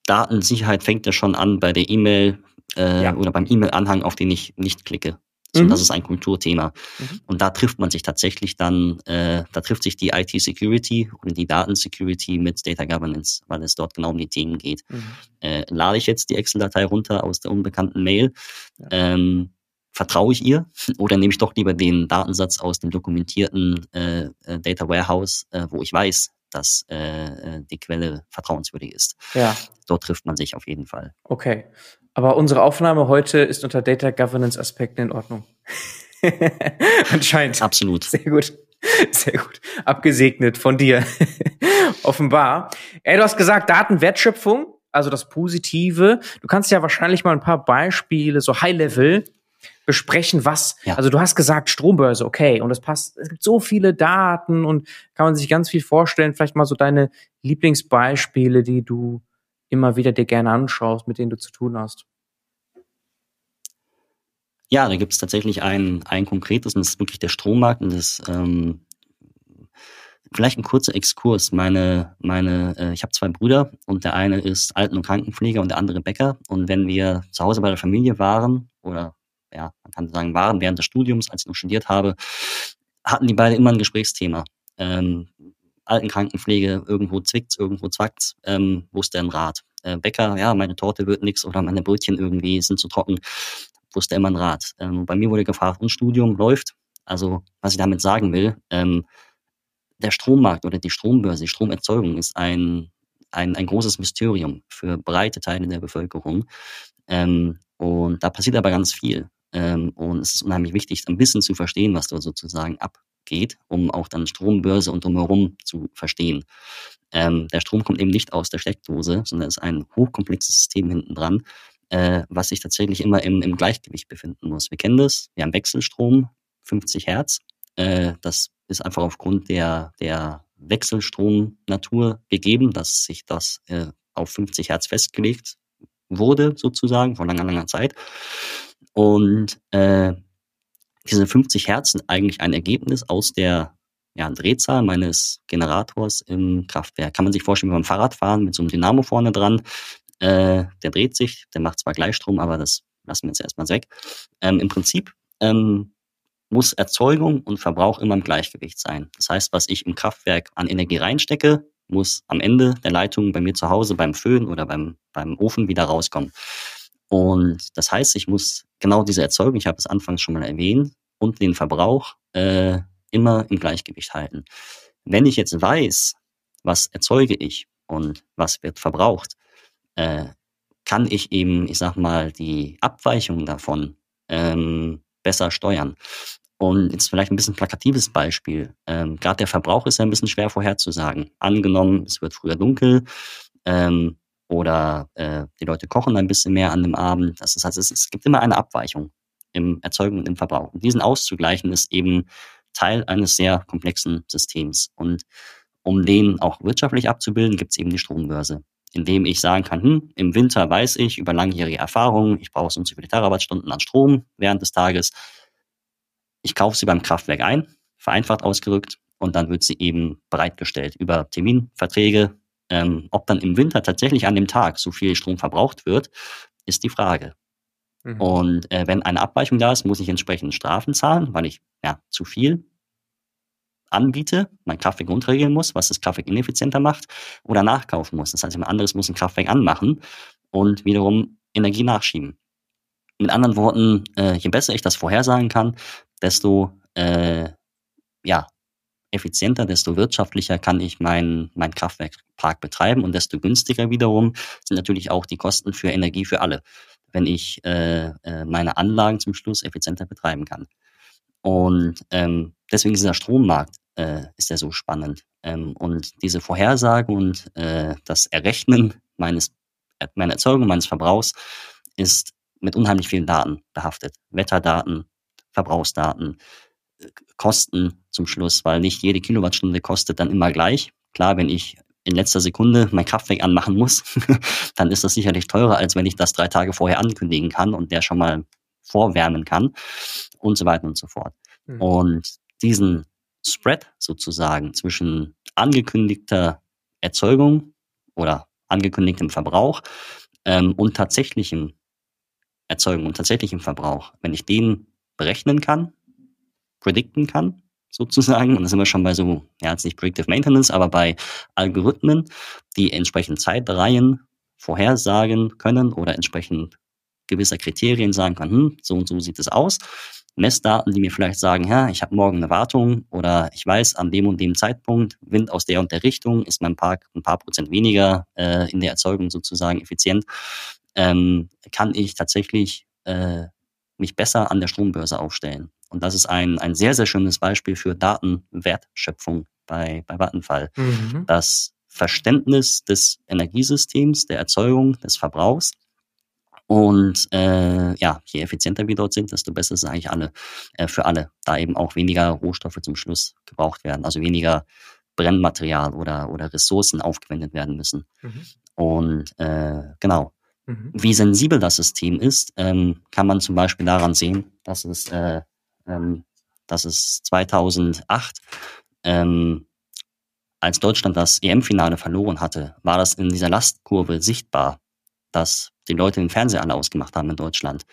Datensicherheit fängt ja schon an bei der E-Mail äh, ja. oder beim E-Mail-Anhang, auf den ich nicht klicke. So, mhm. Das ist ein Kulturthema. Mhm. Und da trifft man sich tatsächlich dann, äh, da trifft sich die IT-Security und die Datensecurity mit Data Governance, weil es dort genau um die Themen geht. Mhm. Äh, lade ich jetzt die Excel-Datei runter aus der unbekannten Mail, ja. ähm, vertraue ich ihr oder nehme ich doch lieber den Datensatz aus dem dokumentierten äh, äh, Data Warehouse, äh, wo ich weiß, dass äh, äh, die Quelle vertrauenswürdig ist. Ja. Dort trifft man sich auf jeden Fall. Okay. Aber unsere Aufnahme heute ist unter Data Governance Aspekten in Ordnung. Anscheinend. Absolut. Sehr gut. Sehr gut. Abgesegnet von dir. Offenbar. Ey, du hast gesagt, Datenwertschöpfung, also das Positive. Du kannst ja wahrscheinlich mal ein paar Beispiele, so High-Level, besprechen, was, ja. also du hast gesagt Strombörse, okay, und es passt, es gibt so viele Daten und kann man sich ganz viel vorstellen, vielleicht mal so deine Lieblingsbeispiele, die du immer wieder dir gerne anschaust, mit denen du zu tun hast. Ja, da gibt es tatsächlich ein, ein konkretes, und das ist wirklich der Strommarkt. Und das ähm, vielleicht ein kurzer Exkurs. Meine, meine, äh, ich habe zwei Brüder und der eine ist Alten- und Krankenpfleger und der andere Bäcker. Und wenn wir zu Hause bei der Familie waren oder ja, man kann sagen, waren während des Studiums, als ich noch studiert habe, hatten die beide immer ein Gesprächsthema. Ähm, Altenkrankenpflege, irgendwo zwickt's, irgendwo zwackt's, ähm, wo ist der ein Rat? Äh, Bäcker, ja, meine Torte wird nix oder meine Brötchen irgendwie sind zu trocken, wusste immer ein Rat. Ähm, bei mir wurde gefragt, und Studium läuft. Also, was ich damit sagen will, ähm, der Strommarkt oder die Strombörse, die Stromerzeugung ist ein, ein, ein großes Mysterium für breite Teile der Bevölkerung. Ähm, und da passiert aber ganz viel. Ähm, und es ist unheimlich wichtig, ein bisschen zu verstehen, was da sozusagen abgeht, um auch dann Strombörse und drumherum zu verstehen. Ähm, der Strom kommt eben nicht aus der Steckdose, sondern ist ein hochkomplexes System hinten dran, äh, was sich tatsächlich immer im, im Gleichgewicht befinden muss. Wir kennen das, wir haben Wechselstrom, 50 Hertz. Äh, das ist einfach aufgrund der, der Wechselstromnatur gegeben, dass sich das äh, auf 50 Hertz festgelegt wurde, sozusagen, vor langer, langer Zeit. Und äh, diese 50 Hertz sind eigentlich ein Ergebnis aus der ja, Drehzahl meines Generators im Kraftwerk. Kann man sich vorstellen, wie beim Fahrradfahren mit so einem Dynamo vorne dran. Äh, der dreht sich, der macht zwar Gleichstrom, aber das lassen wir jetzt erstmal weg. Ähm, Im Prinzip ähm, muss Erzeugung und Verbrauch immer im Gleichgewicht sein. Das heißt, was ich im Kraftwerk an Energie reinstecke, muss am Ende der Leitung bei mir zu Hause beim Föhn oder beim, beim Ofen wieder rauskommen. Und das heißt, ich muss genau diese Erzeugung, ich habe es anfangs schon mal erwähnt, und den Verbrauch äh, immer im Gleichgewicht halten. Wenn ich jetzt weiß, was erzeuge ich und was wird verbraucht, äh, kann ich eben, ich sag mal, die Abweichung davon ähm, besser steuern. Und jetzt vielleicht ein bisschen plakatives Beispiel. Ähm, Gerade der Verbrauch ist ja ein bisschen schwer vorherzusagen. Angenommen, es wird früher dunkel, ähm, oder äh, die Leute kochen ein bisschen mehr an dem Abend. Das ist, also es, es gibt immer eine Abweichung im Erzeugen und im Verbrauch. Und diesen auszugleichen ist eben Teil eines sehr komplexen Systems. Und um den auch wirtschaftlich abzubilden, gibt es eben die Strombörse, indem ich sagen kann, hm, im Winter weiß ich über langjährige Erfahrungen, ich brauche so und so viele Terawattstunden an Strom während des Tages. Ich kaufe sie beim Kraftwerk ein, vereinfacht ausgerückt, und dann wird sie eben bereitgestellt über Terminverträge, ähm, ob dann im Winter tatsächlich an dem Tag so viel Strom verbraucht wird, ist die Frage. Mhm. Und äh, wenn eine Abweichung da ist, muss ich entsprechend Strafen zahlen, weil ich ja zu viel anbiete, mein Kraftwerk runterregeln muss, was das Kraftwerk ineffizienter macht, oder nachkaufen muss. Das heißt, jemand anderes muss ein Kraftwerk anmachen und wiederum Energie nachschieben. Mit anderen Worten, äh, je besser ich das vorhersagen kann, desto äh, ja, effizienter, desto wirtschaftlicher kann ich meinen mein Kraftwerkpark betreiben und desto günstiger wiederum sind natürlich auch die Kosten für Energie für alle, wenn ich äh, äh, meine Anlagen zum Schluss effizienter betreiben kann. Und ähm, deswegen ist dieser Strommarkt äh, ist ja so spannend. Ähm, und diese Vorhersagen und äh, das Errechnen meines meiner Erzeugung, meines Verbrauchs ist mit unheimlich vielen Daten behaftet. Wetterdaten, Verbrauchsdaten, Kosten zum Schluss, weil nicht jede Kilowattstunde kostet dann immer gleich. Klar, wenn ich in letzter Sekunde mein Kraftwerk anmachen muss, dann ist das sicherlich teurer, als wenn ich das drei Tage vorher ankündigen kann und der schon mal vorwärmen kann und so weiter und so fort. Mhm. Und diesen Spread sozusagen zwischen angekündigter Erzeugung oder angekündigtem Verbrauch ähm, und tatsächlichem Erzeugung und tatsächlichem Verbrauch, wenn ich den berechnen kann, predikten kann, sozusagen. Und da sind wir schon bei so, ja, jetzt nicht Predictive Maintenance, aber bei Algorithmen, die entsprechend Zeitreihen vorhersagen können oder entsprechend gewisser Kriterien sagen kann, hm, so und so sieht es aus. Messdaten, die mir vielleicht sagen, ja, ich habe morgen eine Wartung oder ich weiß, an dem und dem Zeitpunkt, Wind aus der und der Richtung, ist mein Park ein paar Prozent weniger äh, in der Erzeugung sozusagen effizient, ähm, kann ich tatsächlich äh, mich besser an der Strombörse aufstellen. Und das ist ein, ein sehr, sehr schönes Beispiel für Datenwertschöpfung bei, bei Vattenfall. Mhm. Das Verständnis des Energiesystems, der Erzeugung, des Verbrauchs. Und äh, ja, je effizienter wir dort sind, desto besser ist es eigentlich alle, äh, für alle, da eben auch weniger Rohstoffe zum Schluss gebraucht werden, also weniger Brennmaterial oder, oder Ressourcen aufgewendet werden müssen. Mhm. Und äh, genau, mhm. wie sensibel das System ist, ähm, kann man zum Beispiel daran sehen, dass es, äh, ähm, dass es 2008 ähm, als Deutschland das EM-Finale verloren hatte, war das in dieser Lastkurve sichtbar, dass die Leute den Fernseher alle ausgemacht haben in Deutschland.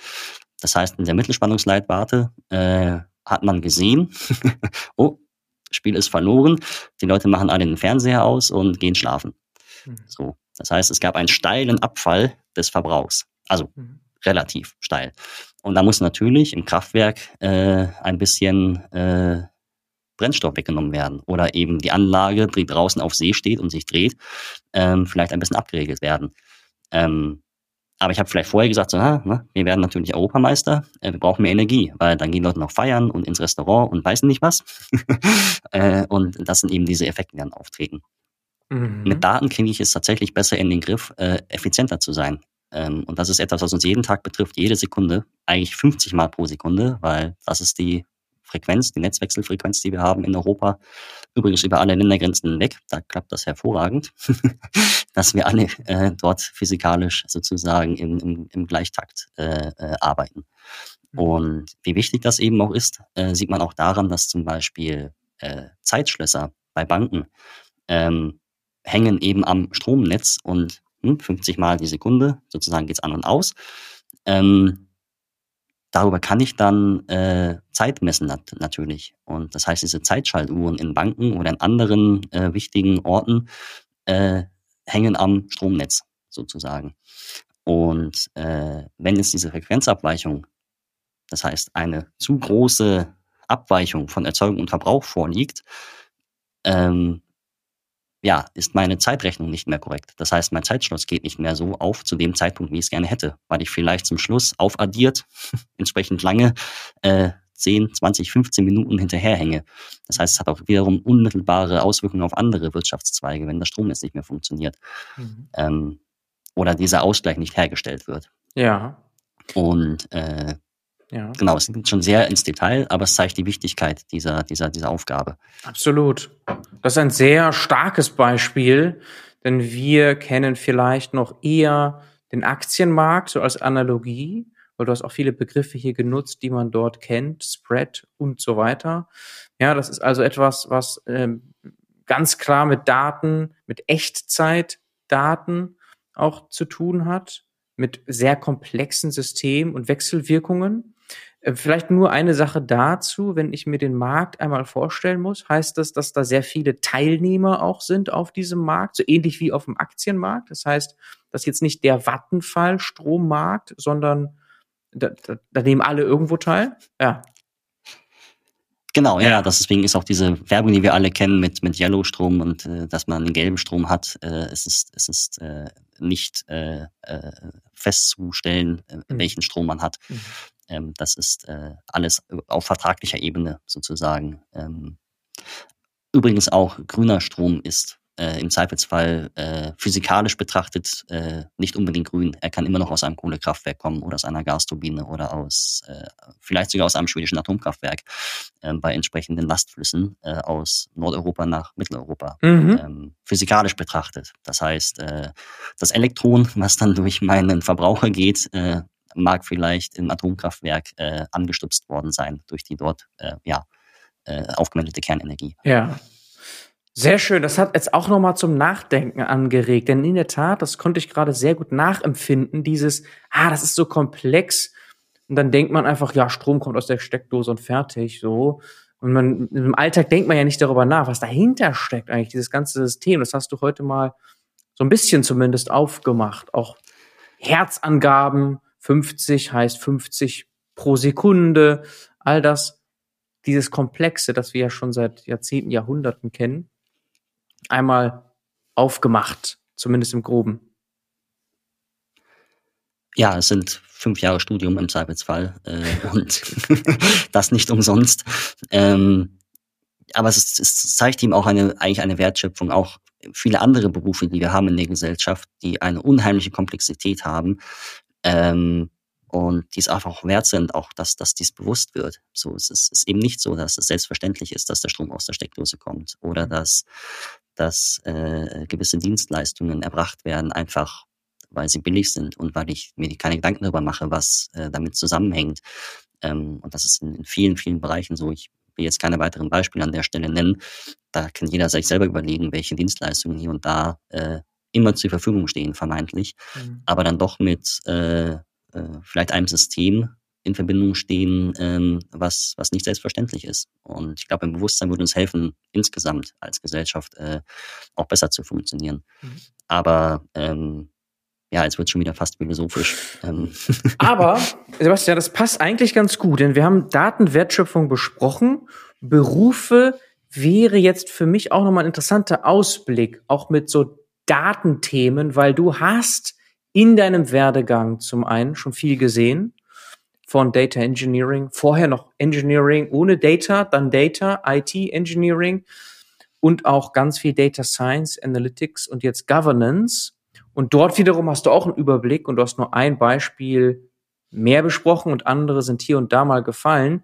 Das heißt, in der Mittelspannungsleitwarte äh, hat man gesehen, oh, Spiel ist verloren, die Leute machen alle den Fernseher aus und gehen schlafen. Mhm. So, das heißt, es gab einen steilen Abfall des Verbrauchs, also mhm. Relativ steil. Und da muss natürlich im Kraftwerk äh, ein bisschen äh, Brennstoff weggenommen werden oder eben die Anlage, die draußen auf See steht und sich dreht, ähm, vielleicht ein bisschen abgeregelt werden. Ähm, aber ich habe vielleicht vorher gesagt, so, ah, ne, wir werden natürlich Europameister, äh, wir brauchen mehr Energie, weil dann gehen Leute noch feiern und ins Restaurant und weiß nicht was. äh, und das sind eben diese Effekte, die dann auftreten. Mhm. Mit Daten kriege ich es tatsächlich besser in den Griff, äh, effizienter zu sein. Ähm, und das ist etwas, was uns jeden Tag betrifft, jede Sekunde, eigentlich 50 Mal pro Sekunde, weil das ist die Frequenz, die Netzwechselfrequenz, die wir haben in Europa, übrigens über alle Ländergrenzen hinweg, da klappt das hervorragend, dass wir alle äh, dort physikalisch sozusagen im, im, im Gleichtakt äh, äh, arbeiten. Mhm. Und wie wichtig das eben auch ist, äh, sieht man auch daran, dass zum Beispiel äh, Zeitschlösser bei Banken ähm, hängen eben am Stromnetz und 50 Mal die Sekunde, sozusagen geht's an und aus. Ähm, darüber kann ich dann äh, Zeit messen nat natürlich. Und das heißt, diese Zeitschaltuhren in Banken oder in anderen äh, wichtigen Orten äh, hängen am Stromnetz sozusagen. Und äh, wenn es diese Frequenzabweichung, das heißt eine zu große Abweichung von Erzeugung und Verbrauch vorliegt, ähm, ja, ist meine Zeitrechnung nicht mehr korrekt. Das heißt, mein Zeitschluss geht nicht mehr so auf zu dem Zeitpunkt, wie ich es gerne hätte, weil ich vielleicht zum Schluss aufaddiert, entsprechend lange, äh, 10, 20, 15 Minuten hinterherhänge. Das heißt, es hat auch wiederum unmittelbare Auswirkungen auf andere Wirtschaftszweige, wenn der Strom jetzt nicht mehr funktioniert. Mhm. Ähm, oder dieser Ausgleich nicht hergestellt wird. Ja. Und äh, ja. Genau, es geht schon sehr ins Detail, aber es zeigt die Wichtigkeit dieser, dieser, dieser Aufgabe. Absolut. Das ist ein sehr starkes Beispiel, denn wir kennen vielleicht noch eher den Aktienmarkt so als Analogie, weil du hast auch viele Begriffe hier genutzt, die man dort kennt, Spread und so weiter. Ja, das ist also etwas, was ähm, ganz klar mit Daten, mit Echtzeitdaten auch zu tun hat, mit sehr komplexen Systemen und Wechselwirkungen. Äh, vielleicht nur eine Sache dazu, wenn ich mir den Markt einmal vorstellen muss, heißt das, dass da sehr viele Teilnehmer auch sind auf diesem Markt, so ähnlich wie auf dem Aktienmarkt. Das heißt, dass jetzt nicht der Vattenfall Strommarkt, sondern da, da, da nehmen alle irgendwo teil. Ja. Genau, ja, ja, deswegen ist auch diese Werbung, die wir alle kennen mit, mit Yellow-Strom und äh, dass man einen gelben Strom hat, äh, es ist, es ist äh, nicht äh, äh, festzustellen, äh, mhm. welchen Strom man hat. Mhm. Ähm, das ist äh, alles auf vertraglicher Ebene sozusagen. Ähm, übrigens auch grüner Strom ist äh, im Zweifelsfall äh, physikalisch betrachtet äh, nicht unbedingt grün. Er kann immer noch aus einem Kohlekraftwerk kommen oder aus einer Gasturbine oder aus äh, vielleicht sogar aus einem schwedischen Atomkraftwerk äh, bei entsprechenden Lastflüssen äh, aus Nordeuropa nach Mitteleuropa. Mhm. Ähm, physikalisch betrachtet. Das heißt, das Elektron, was dann durch meinen Verbraucher geht, äh, mag vielleicht im Atomkraftwerk äh, angestupst worden sein durch die dort äh, ja, äh, aufgemeldete Kernenergie. Ja. Sehr schön. Das hat jetzt auch nochmal zum Nachdenken angeregt. Denn in der Tat, das konnte ich gerade sehr gut nachempfinden, dieses, ah, das ist so komplex. Und dann denkt man einfach, ja, Strom kommt aus der Steckdose und fertig, so. Und man, im Alltag denkt man ja nicht darüber nach, was dahinter steckt eigentlich, dieses ganze System. Das hast du heute mal so ein bisschen zumindest aufgemacht. Auch Herzangaben, 50 heißt 50 pro Sekunde. All das, dieses Komplexe, das wir ja schon seit Jahrzehnten, Jahrhunderten kennen, einmal aufgemacht, zumindest im Groben. Ja, es sind fünf Jahre Studium im Zweifelsfall äh, und das nicht umsonst. Ähm, aber es, ist, es zeigt ihm auch eine, eigentlich eine Wertschöpfung, auch viele andere Berufe, die wir haben in der Gesellschaft, die eine unheimliche Komplexität haben. Ähm, und die es einfach wert sind, auch dass, dass dies bewusst wird. So, es ist, ist eben nicht so, dass es selbstverständlich ist, dass der Strom aus der Steckdose kommt oder dass, dass äh, gewisse Dienstleistungen erbracht werden, einfach weil sie billig sind und weil ich mir keine Gedanken darüber mache, was äh, damit zusammenhängt. Ähm, und das ist in, in vielen, vielen Bereichen so. Ich will jetzt keine weiteren Beispiele an der Stelle nennen. Da kann jeder sich selber überlegen, welche Dienstleistungen hier und da äh, immer zur Verfügung stehen, vermeintlich, mhm. aber dann doch mit äh, äh, vielleicht einem System in Verbindung stehen, ähm, was, was nicht selbstverständlich ist. Und ich glaube, im Bewusstsein würde uns helfen, insgesamt als Gesellschaft äh, auch besser zu funktionieren. Mhm. Aber ähm, ja, jetzt wird schon wieder fast philosophisch. Ähm. Aber, Sebastian, das passt eigentlich ganz gut, denn wir haben Datenwertschöpfung besprochen. Berufe wäre jetzt für mich auch nochmal ein interessanter Ausblick, auch mit so Datenthemen, weil du hast in deinem Werdegang zum einen schon viel gesehen von Data Engineering, vorher noch Engineering ohne Data, dann Data, IT Engineering und auch ganz viel Data Science, Analytics und jetzt Governance. Und dort wiederum hast du auch einen Überblick und du hast nur ein Beispiel mehr besprochen und andere sind hier und da mal gefallen.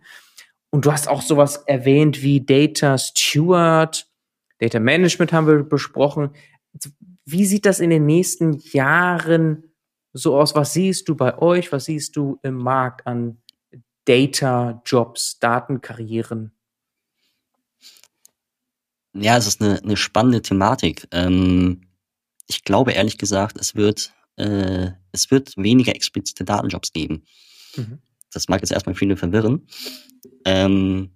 Und du hast auch sowas erwähnt wie Data Steward, Data Management haben wir besprochen. Wie sieht das in den nächsten Jahren so aus? Was siehst du bei euch? Was siehst du im Markt an Data Jobs, Datenkarrieren? Ja, es ist eine, eine spannende Thematik. Ähm, ich glaube ehrlich gesagt, es wird, äh, es wird weniger explizite Datenjobs geben. Mhm. Das mag jetzt erstmal viele verwirren. Ähm,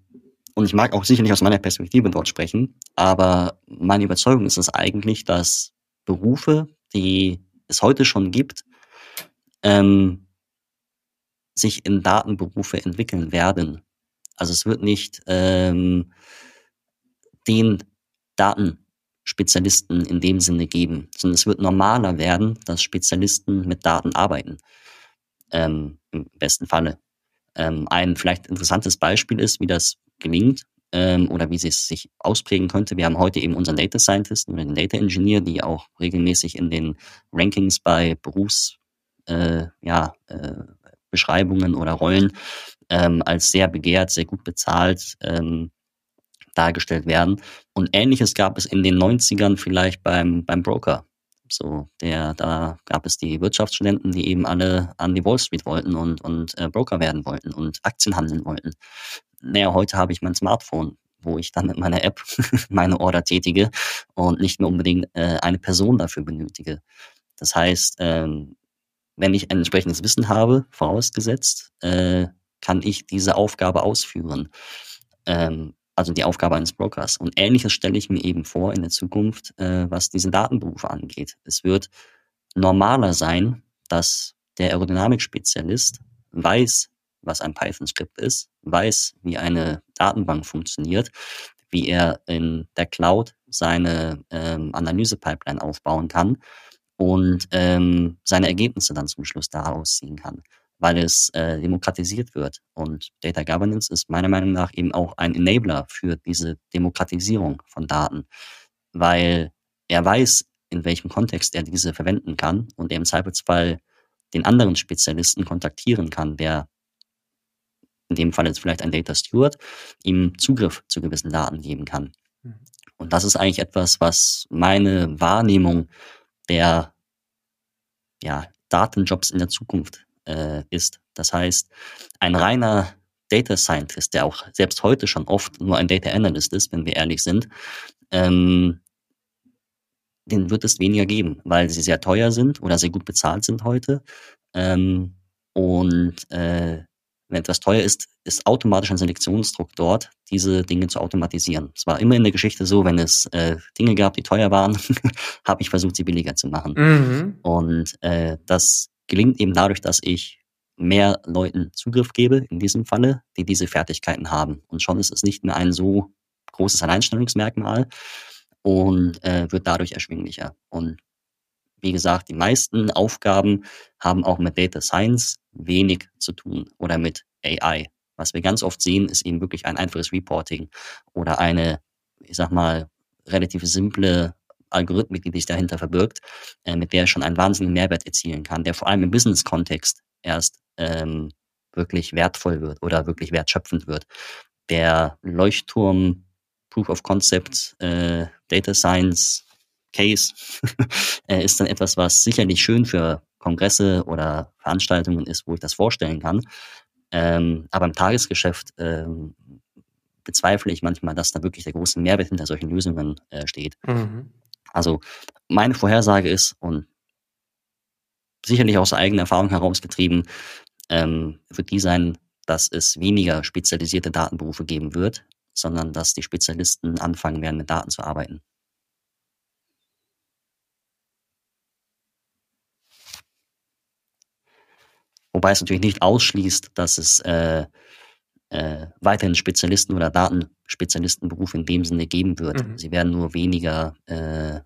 und ich mag auch sicherlich aus meiner Perspektive dort sprechen, aber meine Überzeugung ist es eigentlich, dass Berufe, die es heute schon gibt, ähm, sich in Datenberufe entwickeln werden. Also es wird nicht ähm, den Daten Spezialisten in dem Sinne geben, sondern es wird normaler werden, dass Spezialisten mit Daten arbeiten. Ähm, Im besten Falle. Ähm, ein vielleicht interessantes Beispiel ist, wie das gelingt ähm, oder wie es sich ausprägen könnte. Wir haben heute eben unseren Data Scientist oder den Data Engineer, die auch regelmäßig in den Rankings bei Berufs, äh, ja, äh, oder Rollen ähm, als sehr begehrt, sehr gut bezahlt ähm, dargestellt werden. Und ähnliches gab es in den 90ern vielleicht beim, beim Broker. So, der, da gab es die Wirtschaftsstudenten, die eben alle an die Wall Street wollten und, und äh, Broker werden wollten und Aktien handeln wollten. Naja, heute habe ich mein Smartphone, wo ich dann mit meiner App meine Order tätige und nicht mehr unbedingt äh, eine Person dafür benötige. Das heißt, ähm, wenn ich ein entsprechendes Wissen habe, vorausgesetzt, äh, kann ich diese Aufgabe ausführen. Ähm, also die Aufgabe eines Brokers. Und ähnliches stelle ich mir eben vor in der Zukunft, äh, was diese Datenberufe angeht. Es wird normaler sein, dass der Aerodynamik-Spezialist weiß, was ein Python-Skript ist, weiß, wie eine Datenbank funktioniert, wie er in der Cloud seine ähm, Analyse-Pipeline aufbauen kann und ähm, seine Ergebnisse dann zum Schluss daraus ziehen kann weil es äh, demokratisiert wird. Und Data Governance ist meiner Meinung nach eben auch ein Enabler für diese Demokratisierung von Daten, weil er weiß, in welchem Kontext er diese verwenden kann und er im Zweifelsfall den anderen Spezialisten kontaktieren kann, der in dem Fall jetzt vielleicht ein Data Steward, ihm Zugriff zu gewissen Daten geben kann. Mhm. Und das ist eigentlich etwas, was meine Wahrnehmung der ja, Datenjobs in der Zukunft äh, ist. Das heißt, ein reiner Data Scientist, der auch selbst heute schon oft nur ein Data Analyst ist, wenn wir ehrlich sind, ähm, den wird es weniger geben, weil sie sehr teuer sind oder sehr gut bezahlt sind heute. Ähm, und äh, wenn etwas teuer ist, ist automatisch ein Selektionsdruck dort, diese Dinge zu automatisieren. Es war immer in der Geschichte so, wenn es äh, Dinge gab, die teuer waren, habe ich versucht, sie billiger zu machen. Mhm. Und äh, das gelingt eben dadurch, dass ich mehr Leuten Zugriff gebe, in diesem Falle, die diese Fertigkeiten haben. Und schon ist es nicht mehr ein so großes Alleinstellungsmerkmal und äh, wird dadurch erschwinglicher. Und wie gesagt, die meisten Aufgaben haben auch mit Data Science wenig zu tun oder mit AI. Was wir ganz oft sehen, ist eben wirklich ein einfaches Reporting oder eine, ich sag mal, relativ simple Algorithmik, die sich dahinter verbirgt, äh, mit der schon einen wahnsinnigen Mehrwert erzielen kann, der vor allem im Business-Kontext erst ähm, wirklich wertvoll wird oder wirklich wertschöpfend wird. Der Leuchtturm Proof of Concept äh, Data Science Case äh, ist dann etwas, was sicherlich schön für Kongresse oder Veranstaltungen ist, wo ich das vorstellen kann. Ähm, aber im Tagesgeschäft ähm, bezweifle ich manchmal, dass da wirklich der große Mehrwert hinter solchen Lösungen äh, steht. Mhm. Also meine Vorhersage ist, und sicherlich aus eigener Erfahrung herausgetrieben, ähm, wird die sein, dass es weniger spezialisierte Datenberufe geben wird, sondern dass die Spezialisten anfangen werden, mit Daten zu arbeiten. Wobei es natürlich nicht ausschließt, dass es äh, äh, weiterhin Spezialisten oder Datenspezialistenberufe in dem Sinne geben wird. Mhm. Sie werden nur weniger, äh,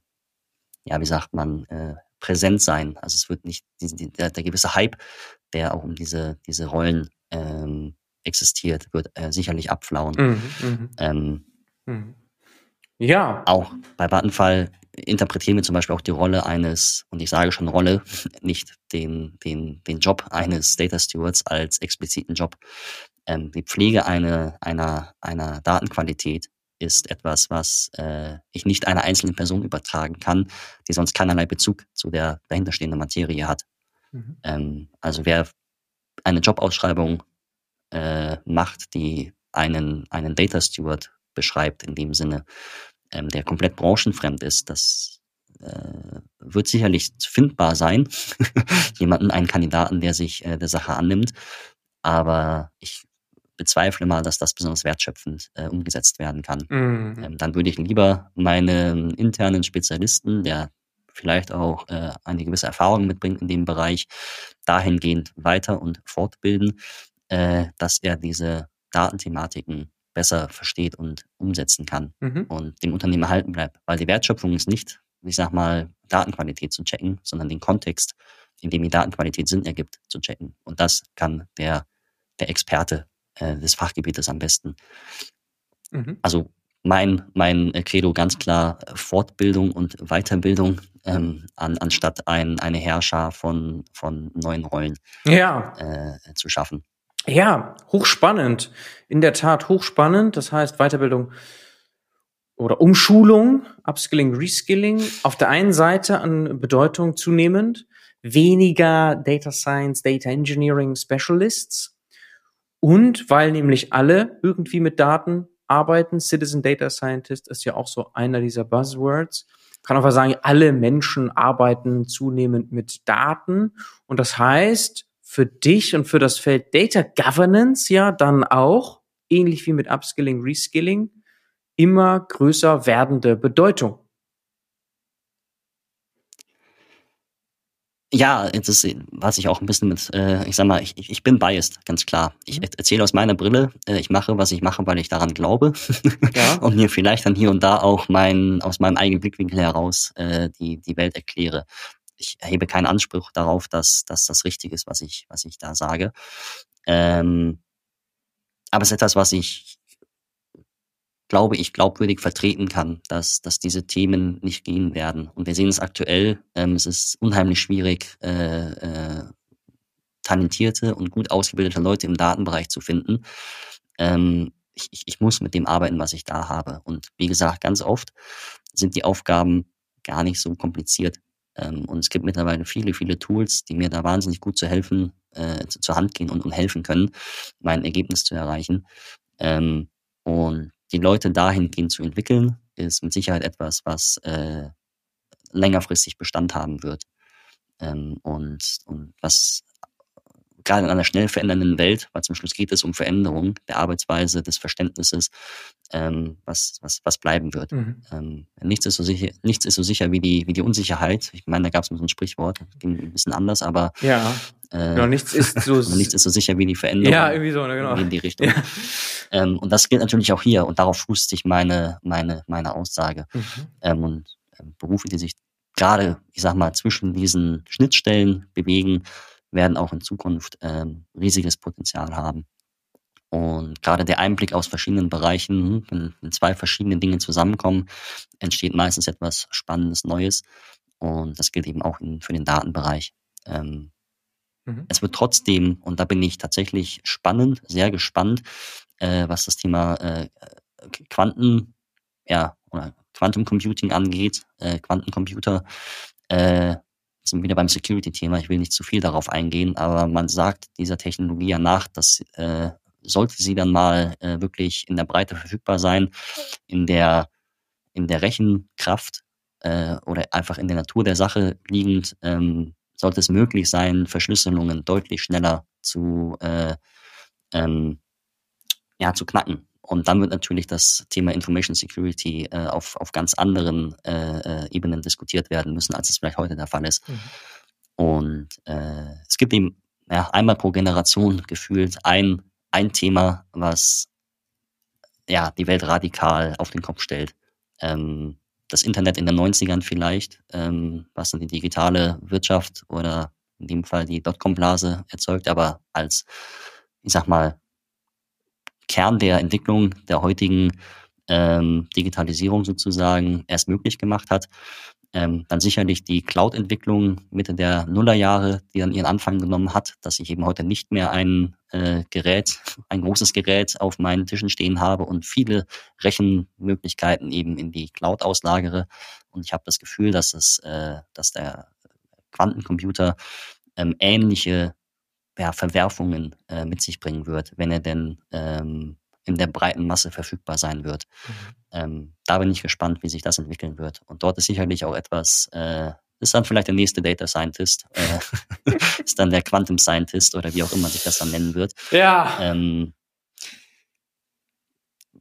ja, wie sagt man, äh, präsent sein. Also es wird nicht die, der, der, gewisse Hype, der auch um diese, diese Rollen ähm, existiert, wird äh, sicherlich abflauen. Mhm, mhm. ähm, mhm. Ja. Auch bei Vattenfall interpretieren wir zum Beispiel auch die Rolle eines, und ich sage schon Rolle, nicht den, den, den Job eines Data Stewards als expliziten Job. Ähm, die Pflege eine, einer, einer Datenqualität ist etwas, was äh, ich nicht einer einzelnen Person übertragen kann, die sonst keinerlei Bezug zu der dahinterstehenden Materie hat. Mhm. Ähm, also wer eine Jobausschreibung äh, macht, die einen, einen Data Steward beschreibt, in dem Sinne, ähm, der komplett branchenfremd ist, das äh, wird sicherlich findbar sein. Jemanden, einen Kandidaten, der sich äh, der Sache annimmt. Aber ich bezweifle mal, dass das besonders wertschöpfend äh, umgesetzt werden kann. Mhm. Ähm, dann würde ich lieber meinen internen Spezialisten, der vielleicht auch äh, eine gewisse Erfahrung mitbringt in dem Bereich, dahingehend weiter und fortbilden, äh, dass er diese Datenthematiken besser versteht und umsetzen kann mhm. und dem Unternehmen erhalten bleibt. Weil die Wertschöpfung ist nicht, ich sag mal, Datenqualität zu checken, sondern den Kontext, in dem die Datenqualität Sinn ergibt, zu checken. Und das kann der, der Experte äh, des Fachgebietes am besten. Mhm. Also mein, mein Credo ganz klar Fortbildung und Weiterbildung ähm, an, anstatt ein, eine Herrscher von, von neuen Rollen ja. äh, zu schaffen. Ja, hochspannend. In der Tat hochspannend. Das heißt Weiterbildung oder Umschulung, Upskilling, Reskilling. Auf der einen Seite an Bedeutung zunehmend. Weniger Data Science, Data Engineering Specialists. Und weil nämlich alle irgendwie mit Daten arbeiten, Citizen Data Scientist ist ja auch so einer dieser Buzzwords. kann einfach sagen, alle Menschen arbeiten zunehmend mit Daten. Und das heißt, für dich und für das Feld Data Governance ja dann auch, ähnlich wie mit Upskilling, Reskilling, immer größer werdende Bedeutung. Ja, das ist, was ich auch ein bisschen mit, äh, ich sag mal, ich, ich bin biased, ganz klar. Ich mhm. erzähle aus meiner Brille, äh, ich mache, was ich mache, weil ich daran glaube. Ja. und mir vielleicht dann hier und da auch mein, aus meinem eigenen Blickwinkel heraus äh, die, die Welt erkläre ich erhebe keinen Anspruch darauf, dass, dass das richtig ist, was ich, was ich da sage. Ähm, aber es ist etwas, was ich glaube ich glaubwürdig vertreten kann, dass, dass diese Themen nicht gehen werden. Und wir sehen es aktuell, ähm, es ist unheimlich schwierig, äh, äh, talentierte und gut ausgebildete Leute im Datenbereich zu finden. Ähm, ich, ich muss mit dem arbeiten, was ich da habe. Und wie gesagt, ganz oft sind die Aufgaben gar nicht so kompliziert. Ähm, und es gibt mittlerweile viele, viele Tools, die mir da wahnsinnig gut zu helfen, äh, zu, zur Hand gehen und, und helfen können, mein Ergebnis zu erreichen. Ähm, und die Leute dahingehend zu entwickeln, ist mit Sicherheit etwas, was äh, längerfristig Bestand haben wird. Ähm, und, und was gerade in einer schnell verändernden Welt, weil zum Schluss geht es um Veränderung der Arbeitsweise, des Verständnisses, ähm, was, was, was bleiben wird. Mhm. Ähm, nichts, ist so sicher, nichts ist so sicher wie die, wie die Unsicherheit. Ich meine, da gab es so ein Sprichwort, ging ein bisschen anders, aber ja. Äh, genau, nichts ist so nichts ist so sicher wie die Veränderung. Ja, irgendwie so, ne, genau. In die Richtung. Ja. Ähm, und das gilt natürlich auch hier und darauf fußt sich meine, meine, meine Aussage. Mhm. Ähm, und ähm, Berufe, die sich gerade, ich sag mal, zwischen diesen Schnittstellen bewegen, werden auch in Zukunft ähm, riesiges Potenzial haben. Und gerade der Einblick aus verschiedenen Bereichen, wenn, wenn zwei verschiedene Dinge zusammenkommen, entsteht meistens etwas Spannendes, Neues. Und das gilt eben auch in, für den Datenbereich. Ähm, mhm. Es wird trotzdem, und da bin ich tatsächlich spannend, sehr gespannt, äh, was das Thema äh, Quanten, ja, oder Quantum Computing angeht, äh, Quantencomputer, äh, sind wieder beim Security-Thema. Ich will nicht zu viel darauf eingehen, aber man sagt dieser Technologie ja nach, dass äh, sollte sie dann mal äh, wirklich in der Breite verfügbar sein, in der in der Rechenkraft äh, oder einfach in der Natur der Sache liegend, ähm, sollte es möglich sein, Verschlüsselungen deutlich schneller zu äh, ähm, ja zu knacken. Und dann wird natürlich das Thema Information Security äh, auf, auf ganz anderen äh, äh, Ebenen diskutiert werden müssen, als es vielleicht heute der Fall ist. Mhm. Und äh, es gibt eben ja, einmal pro Generation gefühlt ein, ein Thema, was ja, die Welt radikal auf den Kopf stellt. Ähm, das Internet in den 90ern vielleicht, ähm, was dann die digitale Wirtschaft oder in dem Fall die Dotcom-Blase erzeugt, aber als, ich sag mal, Kern der Entwicklung der heutigen ähm, Digitalisierung sozusagen erst möglich gemacht hat. Ähm, dann sicherlich die Cloud-Entwicklung Mitte der Nullerjahre, die dann ihren Anfang genommen hat, dass ich eben heute nicht mehr ein äh, Gerät, ein großes Gerät auf meinen Tischen stehen habe und viele Rechenmöglichkeiten eben in die Cloud auslagere. Und ich habe das Gefühl, dass es, äh, dass der Quantencomputer ähm, ähnliche ja, Verwerfungen äh, mit sich bringen wird, wenn er denn ähm, in der breiten Masse verfügbar sein wird. Mhm. Ähm, da bin ich gespannt, wie sich das entwickeln wird. Und dort ist sicherlich auch etwas, äh, ist dann vielleicht der nächste Data Scientist, äh, ist dann der Quantum Scientist oder wie auch immer sich das dann nennen wird. Ja. Ähm,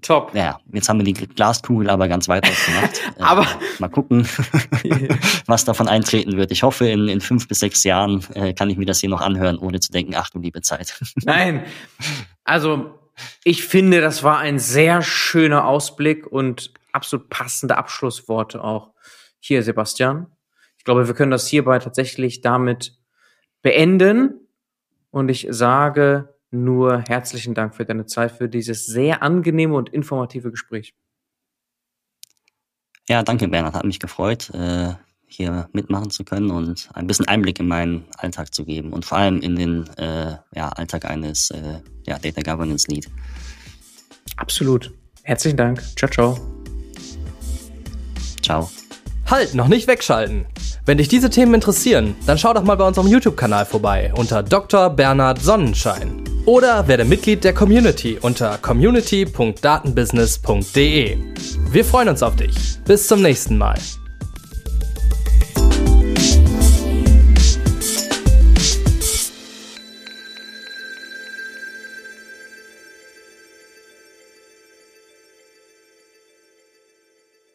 Top. Ja, jetzt haben wir die Glaskugel aber ganz weit ausgemacht. aber äh, mal gucken, was davon eintreten wird. Ich hoffe, in, in fünf bis sechs Jahren äh, kann ich mir das hier noch anhören, ohne zu denken, ach du liebe Zeit. Nein, also ich finde, das war ein sehr schöner Ausblick und absolut passende Abschlussworte auch hier, Sebastian. Ich glaube, wir können das hierbei tatsächlich damit beenden. Und ich sage nur herzlichen Dank für deine Zeit, für dieses sehr angenehme und informative Gespräch. Ja, danke, Bernhard. Hat mich gefreut, äh, hier mitmachen zu können und ein bisschen Einblick in meinen Alltag zu geben und vor allem in den äh, ja, Alltag eines äh, ja, Data Governance Lead. Absolut. Herzlichen Dank. Ciao, ciao. Ciao. Halt, noch nicht wegschalten. Wenn dich diese Themen interessieren, dann schau doch mal bei unserem YouTube-Kanal vorbei unter Dr. Bernhard Sonnenschein. Oder werde Mitglied der Community unter community.datenbusiness.de. Wir freuen uns auf dich. Bis zum nächsten Mal.